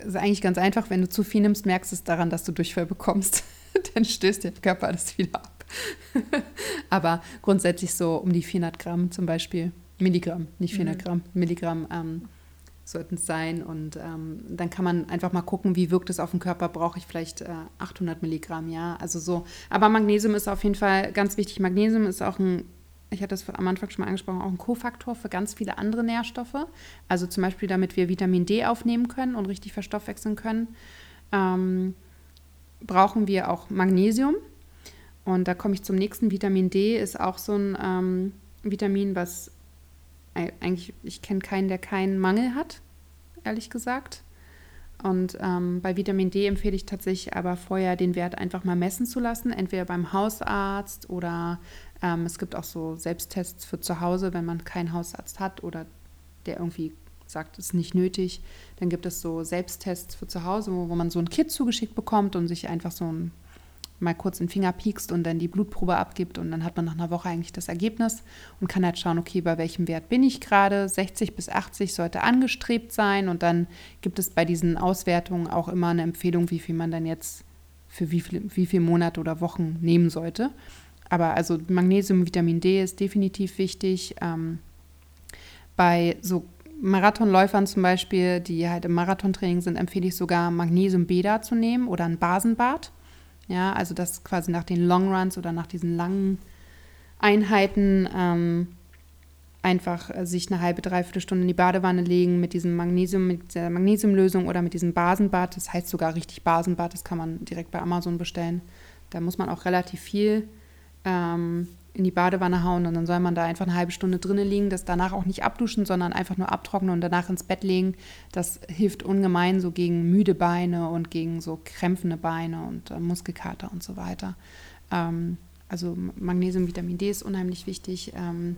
Ist eigentlich ganz einfach, wenn du zu viel nimmst, merkst du es daran, dass du Durchfall bekommst. Dann stößt der Körper das wieder ab. Aber grundsätzlich so um die 400 Gramm zum Beispiel, Milligramm, nicht 400 mhm. Gramm, Milligramm ähm, sollten es sein. Und ähm, dann kann man einfach mal gucken, wie wirkt es auf den Körper. Brauche ich vielleicht äh, 800 Milligramm, ja, also so. Aber Magnesium ist auf jeden Fall ganz wichtig. Magnesium ist auch ein ich hatte es am Anfang schon mal angesprochen, auch ein Kofaktor für ganz viele andere Nährstoffe. Also zum Beispiel, damit wir Vitamin D aufnehmen können und richtig verstoffwechseln können, ähm, brauchen wir auch Magnesium. Und da komme ich zum nächsten. Vitamin D ist auch so ein ähm, Vitamin, was eigentlich, ich kenne keinen, der keinen Mangel hat, ehrlich gesagt. Und ähm, bei Vitamin D empfehle ich tatsächlich aber vorher den Wert einfach mal messen zu lassen, entweder beim Hausarzt oder ähm, es gibt auch so Selbsttests für zu Hause, wenn man keinen Hausarzt hat oder der irgendwie sagt, es ist nicht nötig. Dann gibt es so Selbsttests für zu Hause, wo, wo man so ein Kit zugeschickt bekommt und sich einfach so ein, mal kurz den Finger piekst und dann die Blutprobe abgibt und dann hat man nach einer Woche eigentlich das Ergebnis und kann halt schauen, okay, bei welchem Wert bin ich gerade? 60 bis 80 sollte angestrebt sein und dann gibt es bei diesen Auswertungen auch immer eine Empfehlung, wie viel man dann jetzt für wie viele wie viel Monate oder Wochen nehmen sollte. Aber also Magnesium, Vitamin D ist definitiv wichtig. Ähm, bei so Marathonläufern zum Beispiel, die halt im Marathontraining sind, empfehle ich sogar Magnesium-Beta zu nehmen oder ein Basenbad. Ja, also das quasi nach den Longruns oder nach diesen langen Einheiten ähm, einfach äh, sich eine halbe, dreiviertel Stunde in die Badewanne legen mit diesem Magnesium, mit der Magnesiumlösung oder mit diesem Basenbad. Das heißt sogar richtig Basenbad, das kann man direkt bei Amazon bestellen. Da muss man auch relativ viel ähm, in die Badewanne hauen und dann soll man da einfach eine halbe Stunde drinnen liegen, das danach auch nicht abduschen, sondern einfach nur abtrocknen und danach ins Bett legen. Das hilft ungemein so gegen müde Beine und gegen so krämpfende Beine und äh, Muskelkater und so weiter. Ähm, also Magnesium, Vitamin D ist unheimlich wichtig. Ähm,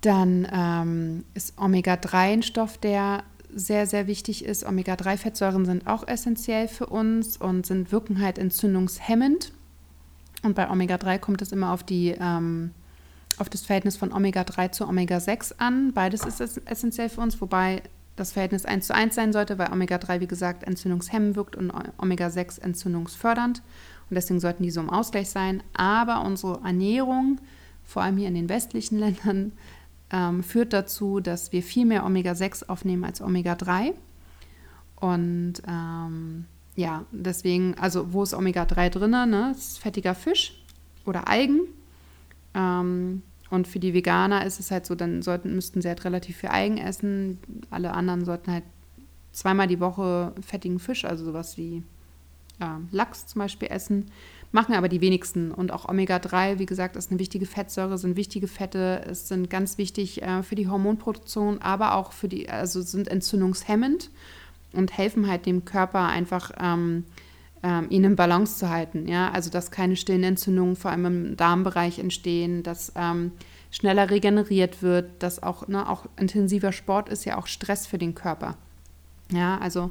dann ähm, ist Omega-3 ein Stoff, der sehr, sehr wichtig ist. Omega-3-Fettsäuren sind auch essentiell für uns und sind wirken halt entzündungshemmend. Und bei Omega-3 kommt es immer auf, die, ähm, auf das Verhältnis von Omega-3 zu Omega-6 an. Beides ist essentiell für uns, wobei das Verhältnis 1 zu 1 sein sollte, weil Omega-3, wie gesagt, entzündungshemmend wirkt und Omega-6 entzündungsfördernd. Und deswegen sollten die so im Ausgleich sein. Aber unsere Ernährung, vor allem hier in den westlichen Ländern, ähm, führt dazu, dass wir viel mehr Omega-6 aufnehmen als Omega-3. Und ähm, ja, deswegen, also wo ist Omega-3 drin? Ne? Das ist fettiger Fisch. oder Algen. Ähm, und für die Veganer ist es halt so, dann sollten, müssten sie halt relativ viel Algen essen. Alle anderen sollten halt zweimal die Woche fettigen Fisch, also sowas wie äh, Lachs zum Beispiel essen. Machen aber die wenigsten. Und auch Omega-3, wie gesagt, ist eine wichtige Fettsäure, sind wichtige Fette, es sind ganz wichtig äh, für die Hormonproduktion, aber auch für die, also sind entzündungshemmend und helfen halt dem Körper einfach ähm, ähm, ihn in Balance zu halten. Ja? Also dass keine stillen Entzündungen vor allem im Darmbereich entstehen, dass ähm, schneller regeneriert wird, dass auch, ne, auch intensiver Sport ist ja auch Stress für den Körper. Ja, also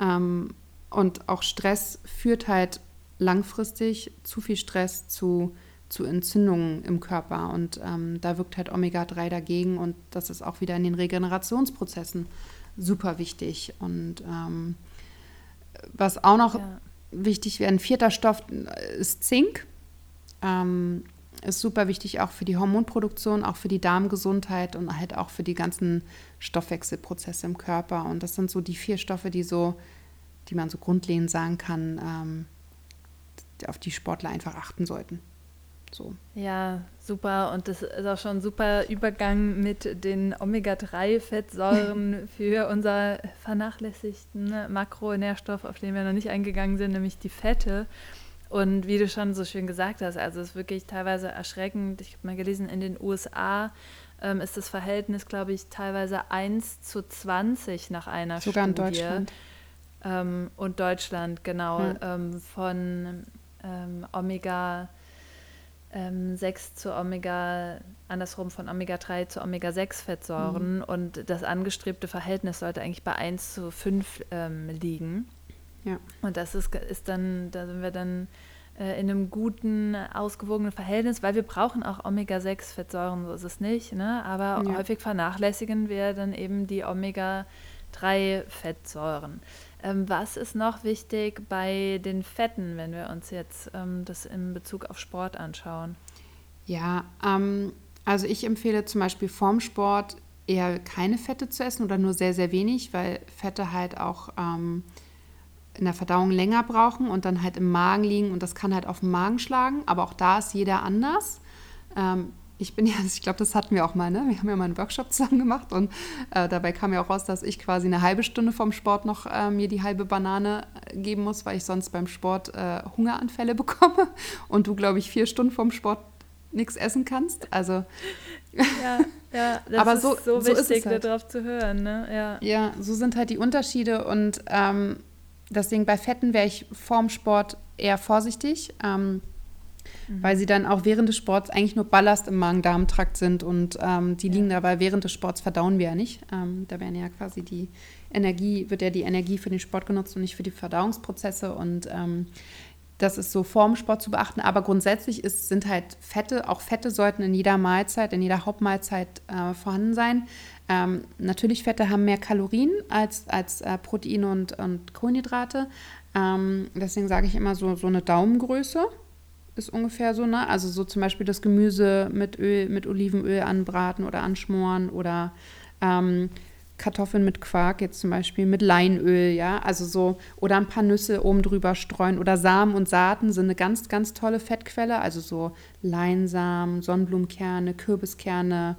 ja. Ähm, und auch Stress führt halt langfristig zu viel Stress zu, zu Entzündungen im Körper. Und ähm, da wirkt halt Omega-3 dagegen und das ist auch wieder in den Regenerationsprozessen super wichtig. Und ähm, was auch noch ja wichtig wäre. Ein vierter Stoff ist Zink. Ähm, ist super wichtig auch für die Hormonproduktion, auch für die Darmgesundheit und halt auch für die ganzen Stoffwechselprozesse im Körper. Und das sind so die vier Stoffe, die so, die man so grundlegend sagen kann, ähm, auf die Sportler einfach achten sollten. So. Ja, super. Und das ist auch schon ein super Übergang mit den Omega-3-Fettsäuren für unser vernachlässigten Makronährstoff, auf den wir noch nicht eingegangen sind, nämlich die Fette. Und wie du schon so schön gesagt hast, also es ist wirklich teilweise erschreckend. Ich habe mal gelesen, in den USA ähm, ist das Verhältnis, glaube ich, teilweise 1 zu 20 nach einer Sogar Studie. Sogar in Deutschland. Ähm, und Deutschland, genau, ja. ähm, von ähm, Omega- ähm, 6 zu Omega, andersrum von Omega-3 zu Omega-6-Fettsäuren mhm. und das angestrebte Verhältnis sollte eigentlich bei 1 zu 5 ähm, liegen. Ja. Und das ist, ist dann, da sind wir dann äh, in einem guten, ausgewogenen Verhältnis, weil wir brauchen auch Omega-6-Fettsäuren, so ist es nicht, ne? aber ja. häufig vernachlässigen wir dann eben die Omega-3-Fettsäuren. Ähm, was ist noch wichtig bei den Fetten, wenn wir uns jetzt ähm, das in Bezug auf Sport anschauen? Ja, ähm, also ich empfehle zum Beispiel vorm Sport eher keine Fette zu essen oder nur sehr, sehr wenig, weil Fette halt auch ähm, in der Verdauung länger brauchen und dann halt im Magen liegen und das kann halt auf den Magen schlagen. Aber auch da ist jeder anders. Ähm, ich bin ja, ich glaube, das hatten wir auch mal, ne? Wir haben ja mal einen Workshop zusammen gemacht und äh, dabei kam ja auch raus, dass ich quasi eine halbe Stunde vom Sport noch äh, mir die halbe Banane äh, geben muss, weil ich sonst beim Sport äh, Hungeranfälle bekomme und du, glaube ich, vier Stunden vom Sport nichts essen kannst. Also. Ja, ja das aber ist so, so wichtig, so halt. darauf zu hören, ne? Ja. ja, so sind halt die Unterschiede und ähm, deswegen bei Fetten wäre ich vorm Sport eher vorsichtig. Ähm, mhm. weil sie dann auch während des Sports eigentlich nur Ballast im Magen-Darm-Trakt sind und ähm, die liegen dabei während des Sports verdauen wir ja nicht. Ähm, da werden ja quasi die Energie, wird ja die Energie für den Sport genutzt und nicht für die Verdauungsprozesse und ähm, das ist so vorm Sport zu beachten, aber grundsätzlich ist, sind halt Fette, auch Fette sollten in jeder Mahlzeit, in jeder Hauptmahlzeit äh, vorhanden sein. Ähm, natürlich, Fette haben mehr Kalorien als, als äh, Proteine und, und Kohlenhydrate. Ähm, deswegen sage ich immer so, so eine Daumengröße ist ungefähr so, ne? Also so zum Beispiel das Gemüse mit Öl, mit Olivenöl anbraten oder anschmoren oder ähm, Kartoffeln mit Quark jetzt zum Beispiel mit Leinöl, ja, also so oder ein paar Nüsse oben drüber streuen oder Samen und Saaten sind eine ganz, ganz tolle Fettquelle, also so Leinsamen, Sonnenblumenkerne, Kürbiskerne,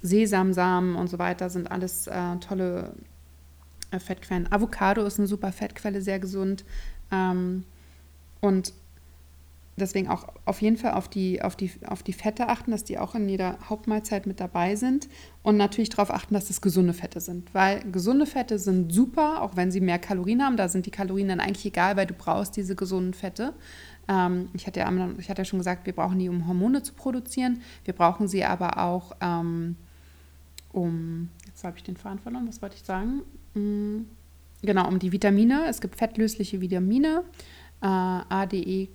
Sesamsamen und so weiter sind alles äh, tolle äh, Fettquellen. Avocado ist eine super Fettquelle, sehr gesund ähm, und deswegen auch auf jeden Fall auf die, auf, die, auf die Fette achten, dass die auch in jeder Hauptmahlzeit mit dabei sind. Und natürlich darauf achten, dass es gesunde Fette sind. Weil gesunde Fette sind super, auch wenn sie mehr Kalorien haben. Da sind die Kalorien dann eigentlich egal, weil du brauchst diese gesunden Fette. Ähm, ich, hatte ja, ich hatte ja schon gesagt, wir brauchen die, um Hormone zu produzieren. Wir brauchen sie aber auch, ähm, um, jetzt habe ich den Faden verloren, was wollte ich sagen? Mhm. Genau, um die Vitamine. Es gibt fettlösliche Vitamine, äh, A, D, E,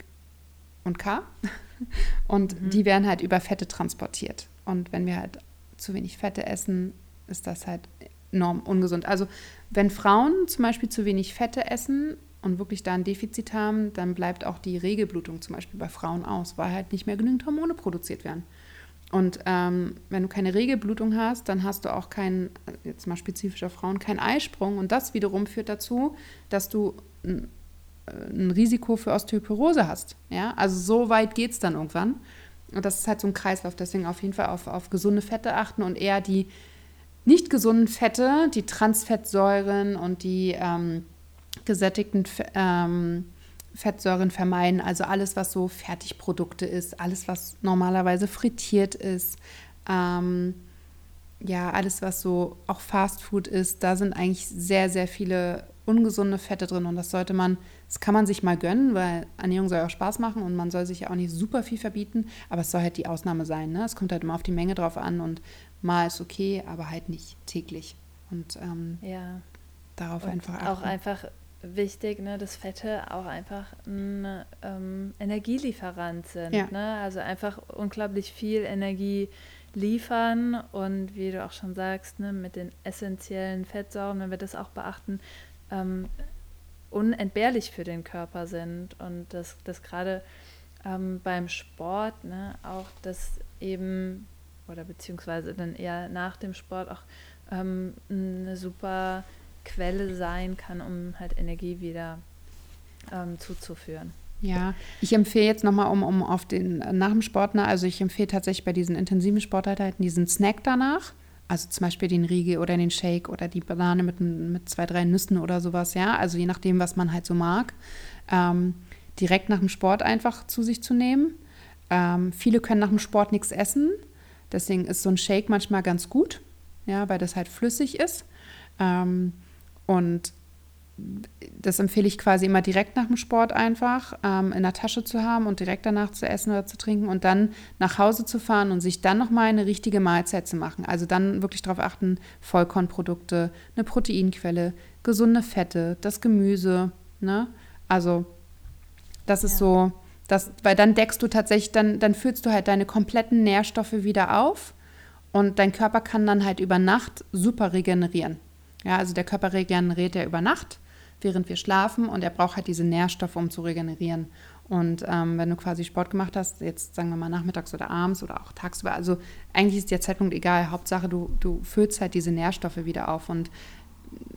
und K. Und mhm. die werden halt über Fette transportiert. Und wenn wir halt zu wenig Fette essen, ist das halt enorm ungesund. Also wenn Frauen zum Beispiel zu wenig Fette essen und wirklich da ein Defizit haben, dann bleibt auch die Regelblutung zum Beispiel bei Frauen aus, weil halt nicht mehr genügend Hormone produziert werden. Und ähm, wenn du keine Regelblutung hast, dann hast du auch keinen, jetzt mal spezifischer Frauen, keinen Eisprung. Und das wiederum führt dazu, dass du äh, ein Risiko für Osteoporose hast. Ja, also so weit geht es dann irgendwann. Und das ist halt so ein Kreislauf. Deswegen auf jeden Fall auf, auf gesunde Fette achten und eher die nicht gesunden Fette, die Transfettsäuren und die ähm, gesättigten ähm, Fettsäuren vermeiden. Also alles, was so Fertigprodukte ist, alles, was normalerweise frittiert ist. Ähm, ja, alles, was so auch Fastfood ist, da sind eigentlich sehr, sehr viele ungesunde Fette drin und das sollte man, das kann man sich mal gönnen, weil Ernährung soll auch Spaß machen und man soll sich ja auch nicht super viel verbieten, aber es soll halt die Ausnahme sein. Ne? Es kommt halt immer auf die Menge drauf an und mal ist okay, aber halt nicht täglich. Und ähm, ja. darauf und einfach achten. Auch einfach wichtig, ne, dass Fette auch einfach ein ähm, Energielieferant sind. Ja. Ne? Also einfach unglaublich viel Energie liefern und wie du auch schon sagst, ne, mit den essentiellen Fettsäuren, wenn wir das auch beachten, ähm, unentbehrlich für den Körper sind und dass das gerade ähm, beim Sport ne, auch das eben oder beziehungsweise dann eher nach dem Sport auch ähm, eine super Quelle sein kann, um halt Energie wieder ähm, zuzuführen. Ja, ich empfehle jetzt nochmal, um, um auf den nach dem Sport, ne, also ich empfehle tatsächlich bei diesen intensiven Sportarten diesen Snack danach. Also zum Beispiel den Riegel oder den Shake oder die Banane mit, mit zwei, drei Nüssen oder sowas, ja. Also je nachdem, was man halt so mag. Ähm, direkt nach dem Sport einfach zu sich zu nehmen. Ähm, viele können nach dem Sport nichts essen. Deswegen ist so ein Shake manchmal ganz gut, ja, weil das halt flüssig ist. Ähm, und das empfehle ich quasi immer direkt nach dem Sport einfach ähm, in der Tasche zu haben und direkt danach zu essen oder zu trinken und dann nach Hause zu fahren und sich dann nochmal eine richtige Mahlzeit zu machen. Also dann wirklich darauf achten, Vollkornprodukte, eine Proteinquelle, gesunde Fette, das Gemüse. Ne? Also das ist ja. so, das, weil dann deckst du tatsächlich, dann, dann füllst du halt deine kompletten Nährstoffe wieder auf und dein Körper kann dann halt über Nacht super regenerieren. Ja, also der Körper regeneriert ja über Nacht während wir schlafen und er braucht halt diese Nährstoffe, um zu regenerieren. Und ähm, wenn du quasi Sport gemacht hast, jetzt sagen wir mal nachmittags oder abends oder auch tagsüber, also eigentlich ist der Zeitpunkt egal. Hauptsache, du, du füllst halt diese Nährstoffe wieder auf. Und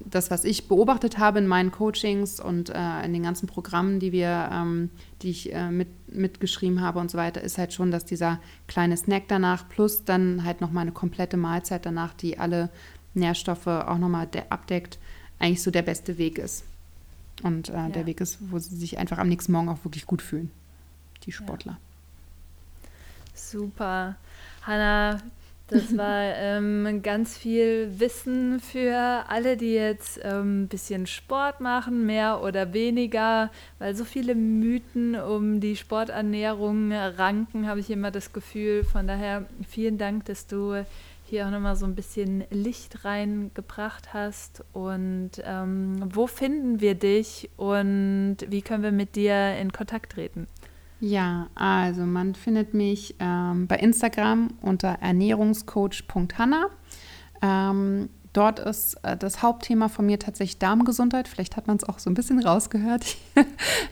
das, was ich beobachtet habe in meinen Coachings und äh, in den ganzen Programmen, die wir, ähm, die ich äh, mit, mitgeschrieben habe und so weiter, ist halt schon, dass dieser kleine Snack danach plus dann halt nochmal eine komplette Mahlzeit danach, die alle Nährstoffe auch nochmal abdeckt, eigentlich so der beste Weg ist. Und äh, ja. der Weg ist, wo sie sich einfach am nächsten Morgen auch wirklich gut fühlen, die Sportler. Ja. Super. Hanna, das war ähm, ganz viel Wissen für alle, die jetzt ein ähm, bisschen Sport machen, mehr oder weniger, weil so viele Mythen um die Sporternährung ranken, habe ich immer das Gefühl. Von daher vielen Dank, dass du hier auch nochmal so ein bisschen Licht reingebracht hast. Und ähm, wo finden wir dich und wie können wir mit dir in Kontakt treten? Ja, also man findet mich ähm, bei Instagram unter ernährungscoach.hanna. Ähm, Dort ist äh, das Hauptthema von mir tatsächlich Darmgesundheit. Vielleicht hat man es auch so ein bisschen rausgehört.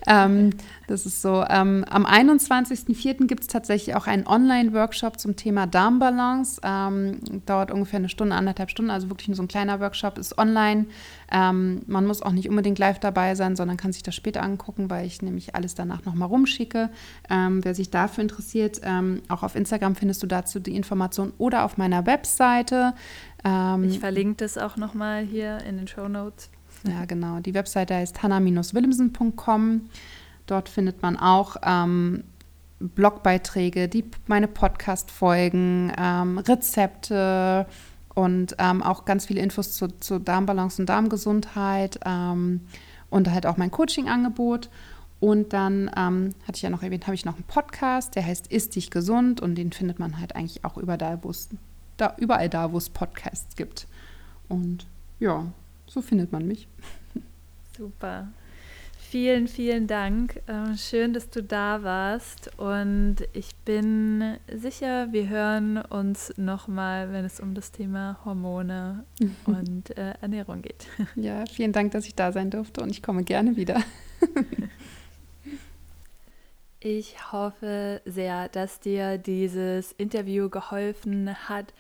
ähm, das ist so. Ähm, am 21.04. gibt es tatsächlich auch einen Online-Workshop zum Thema Darmbalance. Ähm, dauert ungefähr eine Stunde, anderthalb Stunden, also wirklich nur so ein kleiner Workshop, ist online. Ähm, man muss auch nicht unbedingt live dabei sein, sondern kann sich das später angucken, weil ich nämlich alles danach nochmal rumschicke. Ähm, wer sich dafür interessiert, ähm, auch auf Instagram findest du dazu die Information oder auf meiner Webseite. Ähm, ich verlinke das auch nochmal hier in den Show Notes. Ja, genau. Die Webseite heißt hanna-willemsen.com. Dort findet man auch ähm, Blogbeiträge, die, meine Podcast-Folgen, ähm, Rezepte und ähm, auch ganz viele Infos zu, zu Darmbalance und Darmgesundheit ähm, und halt auch mein Coaching-Angebot. Und dann ähm, hatte ich ja noch erwähnt, habe ich noch einen Podcast, der heißt Ist dich gesund und den findet man halt eigentlich auch überall, wo es da, überall da, wo es Podcasts gibt. Und ja, so findet man mich. Super. Vielen, vielen Dank. Ähm, schön, dass du da warst. Und ich bin sicher, wir hören uns nochmal, wenn es um das Thema Hormone und äh, Ernährung geht. Ja, vielen Dank, dass ich da sein durfte und ich komme gerne wieder. Ich hoffe sehr, dass dir dieses Interview geholfen hat,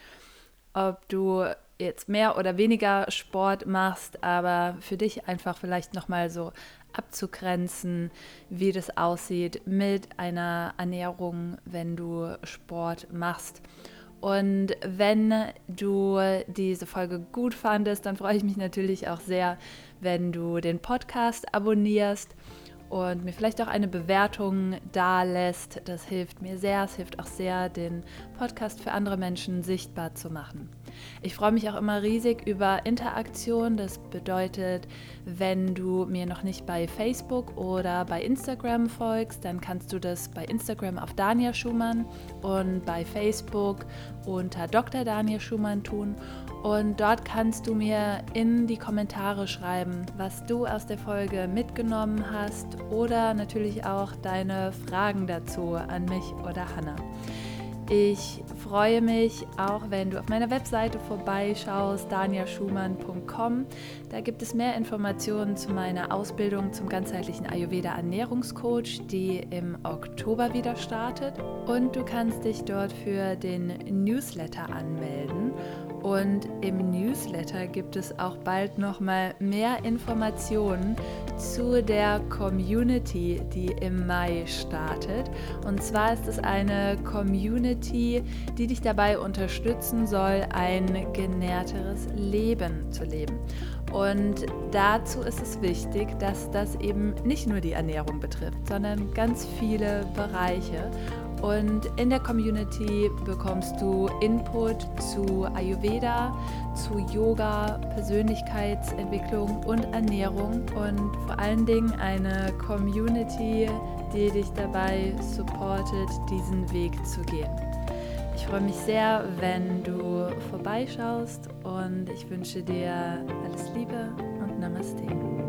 ob du jetzt mehr oder weniger Sport machst, aber für dich einfach vielleicht noch mal so abzugrenzen, wie das aussieht mit einer Ernährung, wenn du Sport machst. Und wenn du diese Folge gut fandest, dann freue ich mich natürlich auch sehr, wenn du den Podcast abonnierst und mir vielleicht auch eine Bewertung da lässt. Das hilft mir sehr. Es hilft auch sehr, den Podcast für andere Menschen sichtbar zu machen. Ich freue mich auch immer riesig über Interaktion. Das bedeutet, wenn du mir noch nicht bei Facebook oder bei Instagram folgst, dann kannst du das bei Instagram auf Daniel Schumann und bei Facebook unter Dr. Daniel Schumann tun. Und dort kannst du mir in die Kommentare schreiben, was du aus der Folge mitgenommen hast oder natürlich auch deine Fragen dazu an mich oder Hannah. Ich freue mich auch, wenn du auf meiner Webseite vorbeischaust, daniaschumann.com. Da gibt es mehr Informationen zu meiner Ausbildung zum ganzheitlichen Ayurveda Ernährungscoach, die im Oktober wieder startet. Und du kannst dich dort für den Newsletter anmelden. Und im Newsletter gibt es auch bald noch mal mehr Informationen zu der Community, die im Mai startet. Und zwar ist es eine Community, die dich dabei unterstützen soll, ein genährteres Leben zu leben. Und dazu ist es wichtig, dass das eben nicht nur die Ernährung betrifft, sondern ganz viele Bereiche. Und in der Community bekommst du Input zu Ayurveda, zu Yoga, Persönlichkeitsentwicklung und Ernährung und vor allen Dingen eine Community, die dich dabei supportet, diesen Weg zu gehen. Ich freue mich sehr, wenn du vorbeischaust und ich wünsche dir alles Liebe und Namaste.